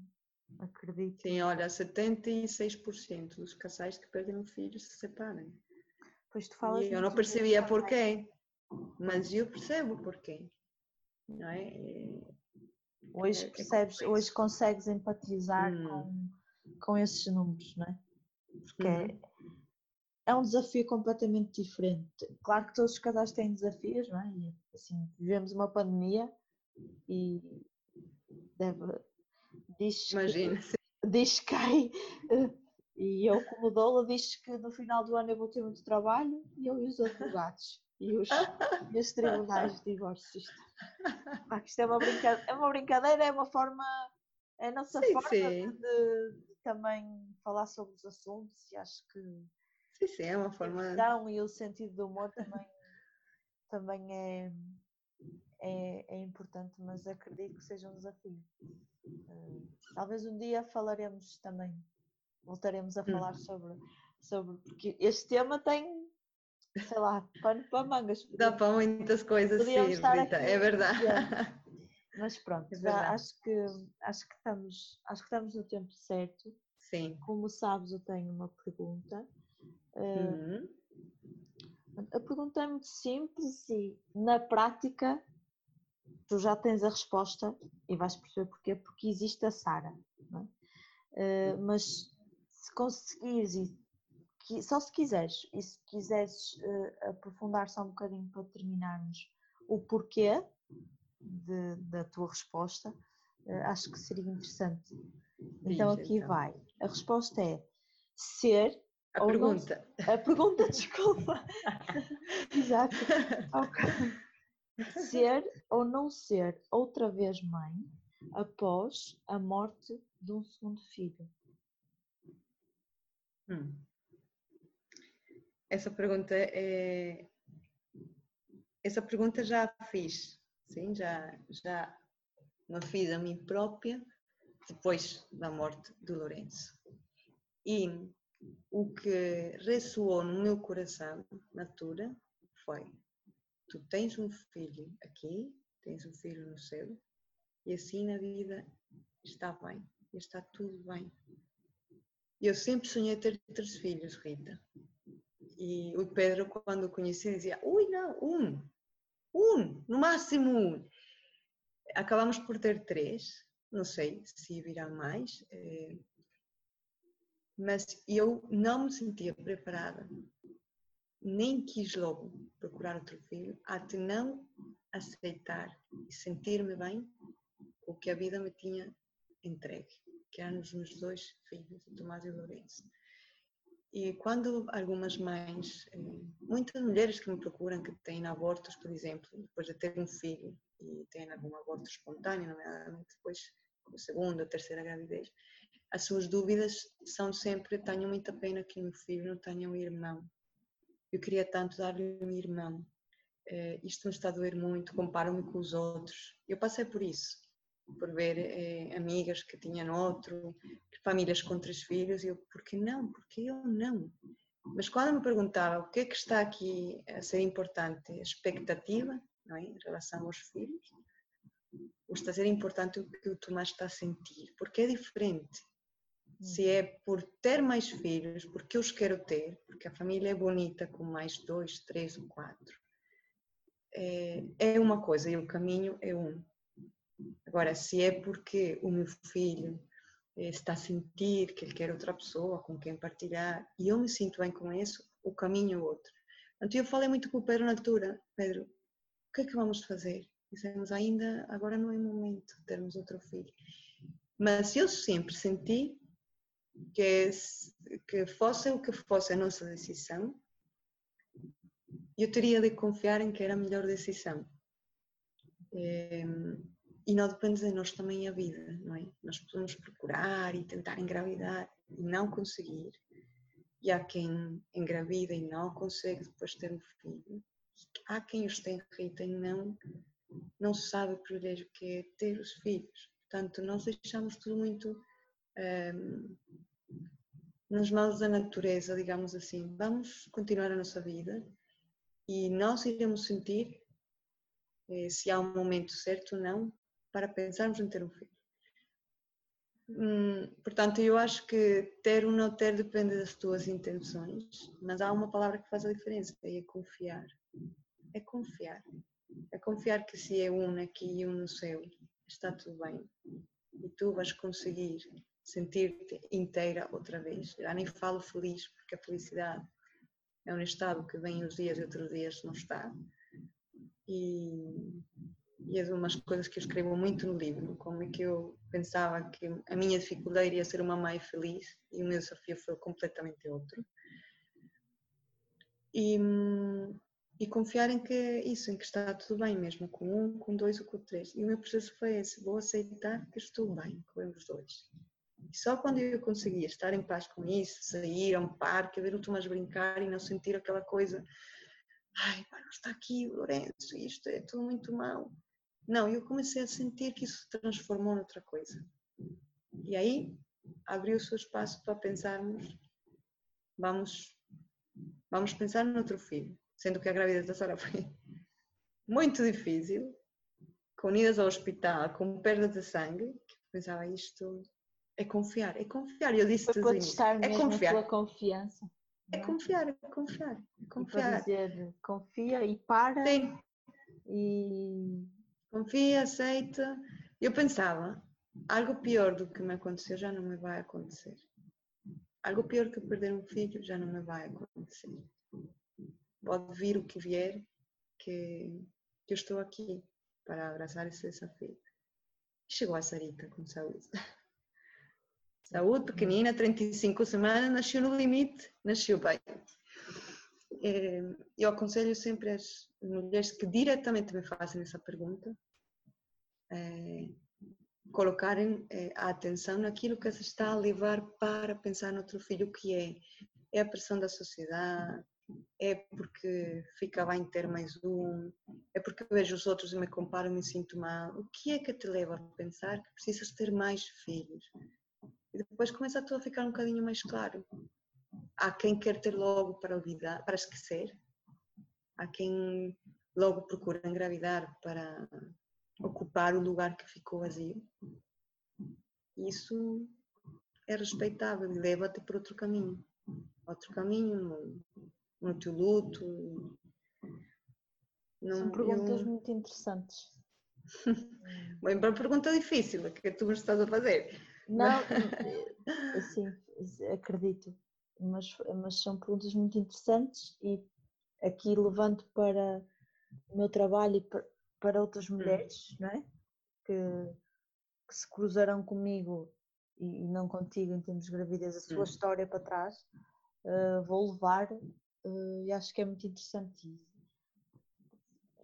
acredito. Sim, olha, 76% dos casais que perdem um filho se separam. Pois tu falas e eu não percebia porquê. Mas eu percebo porquê. Não é? Hoje é, é percebes, é hoje consegues empatizar hum. com, com esses números, não é? Porque é, uhum. é, um desafio completamente diferente. Claro que todos os casais têm desafios, não é? E, assim, vivemos uma pandemia e deve, diz Imagina. Que, *laughs* diz que cai e eu como doula diz que no final do ano eu vou ter muito trabalho e eu e os advogados e os, e os tribunais de divórcio. Isto, pá, isto é, uma brincadeira, é uma brincadeira, é uma forma, é a nossa sim, forma sim. De, também falar sobre os assuntos e acho que sim, sim, é uma forma. A e o sentido do humor também, também é, é, é importante, mas acredito que seja um desafio. Uh, talvez um dia falaremos também, voltaremos a falar hum. sobre, sobre, porque este tema tem sei lá, pano para mangas. Dá para muitas coisas, sim, Rita, é verdade. Mas pronto, é já acho que, acho, que estamos, acho que estamos no tempo certo. Sim. Como sabes, eu tenho uma pergunta. Eh, uhum. A pergunta é muito simples e na prática tu já tens a resposta e vais perceber porquê, porque existe a Sara. É? Uh, mas se conseguires e só se quiseres, e se quiseres uh, aprofundar só um bocadinho para terminarmos o porquê de, da tua resposta, uh, acho que seria interessante. Então aqui então. vai. A resposta é ser. A pergunta. Não, a pergunta, *laughs* desculpa. Exato. Okay. Ser ou não ser outra vez mãe após a morte de um segundo filho. Hum. Essa pergunta é. Essa pergunta já a fiz, sim, já, já me fiz a mim própria depois da morte do Lourenço. E o que ressoou no meu coração, na altura, foi: tu tens um filho aqui, tens um filho no céu, e assim na vida está bem, está tudo bem. Eu sempre sonhei ter três filhos, Rita. E o Pedro, quando o conheci, dizia: Ui, não, um, um, no máximo um. Acabamos por ter três, não sei se virá mais, eh, mas eu não me sentia preparada, nem quis logo procurar outro filho, até não aceitar e sentir-me bem o que a vida me tinha entregue, que eram os meus dois filhos, Tomás e Lourenço. E quando algumas mães, eh, muitas mulheres que me procuram que têm abortos, por exemplo, depois de ter um filho e têm algum aborto espontâneo, nomeadamente depois da segunda ou terceira gravidez, as suas dúvidas são sempre: tenho muita pena que o meu filho não tenha um irmão. Eu queria tanto dar-lhe um irmão. Uh, isto me está a doer muito, comparo-me com os outros. Eu passei por isso, por ver eh, amigas que tinham outro, famílias com três filhos, e eu, por que não? Porque eu não? Mas quando me perguntava o que é que está aqui a ser importante, a expectativa não é? em relação aos filhos, ou está a ser importante o que o Tomás está a sentir, porque é diferente. Se é por ter mais filhos, porque eu os quero ter, porque a família é bonita com mais dois, três ou quatro, é, é uma coisa e o caminho é um. Agora, se é porque o meu filho eh, está a sentir que ele quer outra pessoa com quem partilhar e eu me sinto bem com isso, o caminho é outro. Então eu falei muito com o Pedro na altura, Pedro, o que é que vamos fazer? Dizemos ainda, agora não é momento de termos outro filho. Mas eu sempre senti que, que fosse o que fosse a nossa decisão, eu teria de confiar em que era a melhor decisão. E não depende de nós também a vida, não é? Nós podemos procurar e tentar engravidar e não conseguir. E há quem engravida e não consegue depois ter um filho. Há quem os tem, Rita, e não, não sabe o privilégio que é ter os filhos. Portanto, nós deixamos tudo muito um, nas mãos da natureza, digamos assim. Vamos continuar a nossa vida e nós iremos sentir eh, se há um momento certo ou não para pensarmos em ter um filho. Hum, portanto, eu acho que ter ou não ter depende das tuas intenções, mas há uma palavra que faz a diferença e é confiar. É confiar. É confiar que se é um aqui e um no céu, está tudo bem. E tu vais conseguir sentir-te inteira outra vez. Já nem falo feliz, porque a felicidade é um estado que vem uns dias e outros dias não está. E, e é umas coisas que eu escrevo muito no livro, como é que eu pensava que a minha dificuldade iria ser uma mãe feliz e o meu desafio foi completamente outro. E, e confiar em que isso, em que está tudo bem mesmo, com um, com dois ou com três. E o meu processo foi esse, vou aceitar que estou bem com os dois. E só quando eu conseguia estar em paz com isso, sair a um parque, ver o Tomás brincar e não sentir aquela coisa, ai, não está aqui o Lourenço, isto é tudo muito mal. Não, eu comecei a sentir que isso se transformou noutra coisa. E aí abriu-se o espaço para pensarmos, vamos, vamos pensar no outro filho, sendo que a gravidez da Sara foi *laughs* muito difícil, com idas ao hospital, com perda de sangue, que pensava isto é confiar, é confiar. Eu disse Foi para testar é confiar. a tua confiança. É, é confiar, é confiar, é confiar. dizer, confia e para. Sim. E confia, aceita. Eu pensava, algo pior do que me aconteceu já não me vai acontecer. Algo pior que perder um filho já não me vai acontecer. Pode vir o que vier, que, que eu estou aqui para abraçar esse desafio. Chegou a Sarita com saúde. *laughs* Saúde, pequenina, 35 semanas, nasceu no limite, nasceu bem. Eh, eu aconselho sempre as mulheres que diretamente me fazem essa pergunta é, colocarem é, a atenção naquilo que se está a levar para pensar no outro filho, que é? É a pressão da sociedade, é porque fica bem ter mais um, é porque vejo os outros e me comparo e me sinto mal. O que é que te leva a pensar que precisas ter mais filhos? E depois começa tudo a ficar um bocadinho mais claro. Há quem quer ter logo para olvidar, para esquecer. Há quem logo procura engravidar para ocupar o lugar que ficou vazio. Isso é respeitável e leva-te para outro caminho. Outro caminho no, no teu luto. Não, São perguntas eu... muito interessantes. *laughs* Bem, para pergunta difícil, que tu me estás a fazer. Não, *laughs* assim, acredito, mas, mas são perguntas muito interessantes e aqui levando para o meu trabalho e para, para outras hum. mulheres, não é? Que, que se cruzarão comigo e, e, não contigo em termos de gravidez, a sua hum. história para trás, uh, vou levar uh, e acho que é muito interessante isso.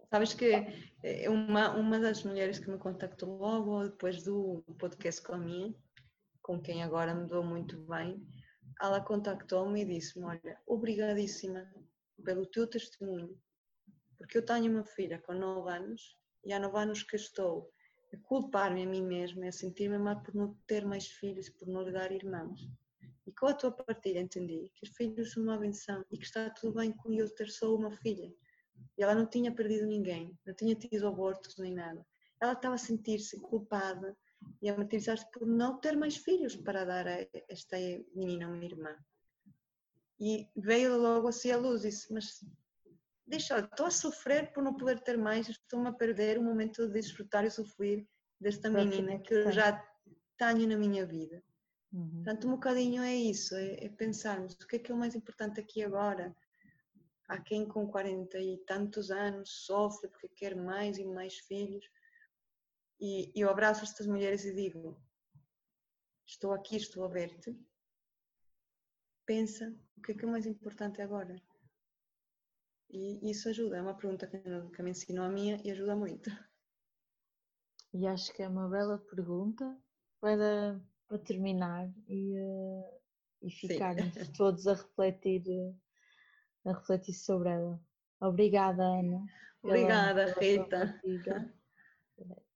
Sabes que eh, uma, uma das mulheres que me contactou logo depois do podcast com a minha, com quem agora me dou muito bem, ela contactou-me e disse-me: Olha, obrigadíssima pelo teu testemunho, porque eu tenho uma filha com 9 anos e há 9 anos que estou a culpar-me a mim mesma, a sentir-me mal por não ter mais filhos, por não lhe dar irmãos. E com a tua partilha entendi que os filhos são uma benção e que está tudo bem com eu ter só uma filha. E ela não tinha perdido ninguém, não tinha tido abortos nem nada. Ela estava a sentir-se culpada e a martirizar-se por não ter mais filhos para dar a esta menina uma irmã. E veio logo assim a luz e disse, mas deixa, estou a sofrer por não poder ter mais, estou-me a perder o momento de desfrutar e sofrer desta menina que eu já tenho na minha vida. Uhum. Portanto, um bocadinho é isso, é, é pensarmos o que é que é o mais importante aqui agora, Há quem com 40 e tantos anos sofre porque quer mais e mais filhos. E eu abraço estas mulheres e digo: Estou aqui, estou a ver-te. Pensa o que é que é mais importante agora. E isso ajuda. É uma pergunta que me ensinou a minha e ajuda muito. E acho que é uma bela pergunta para, para terminar e, uh, e ficarmos *laughs* todos a refletir a refletir sobre ela. Obrigada, Ana. Obrigada, pela, Rita. *laughs*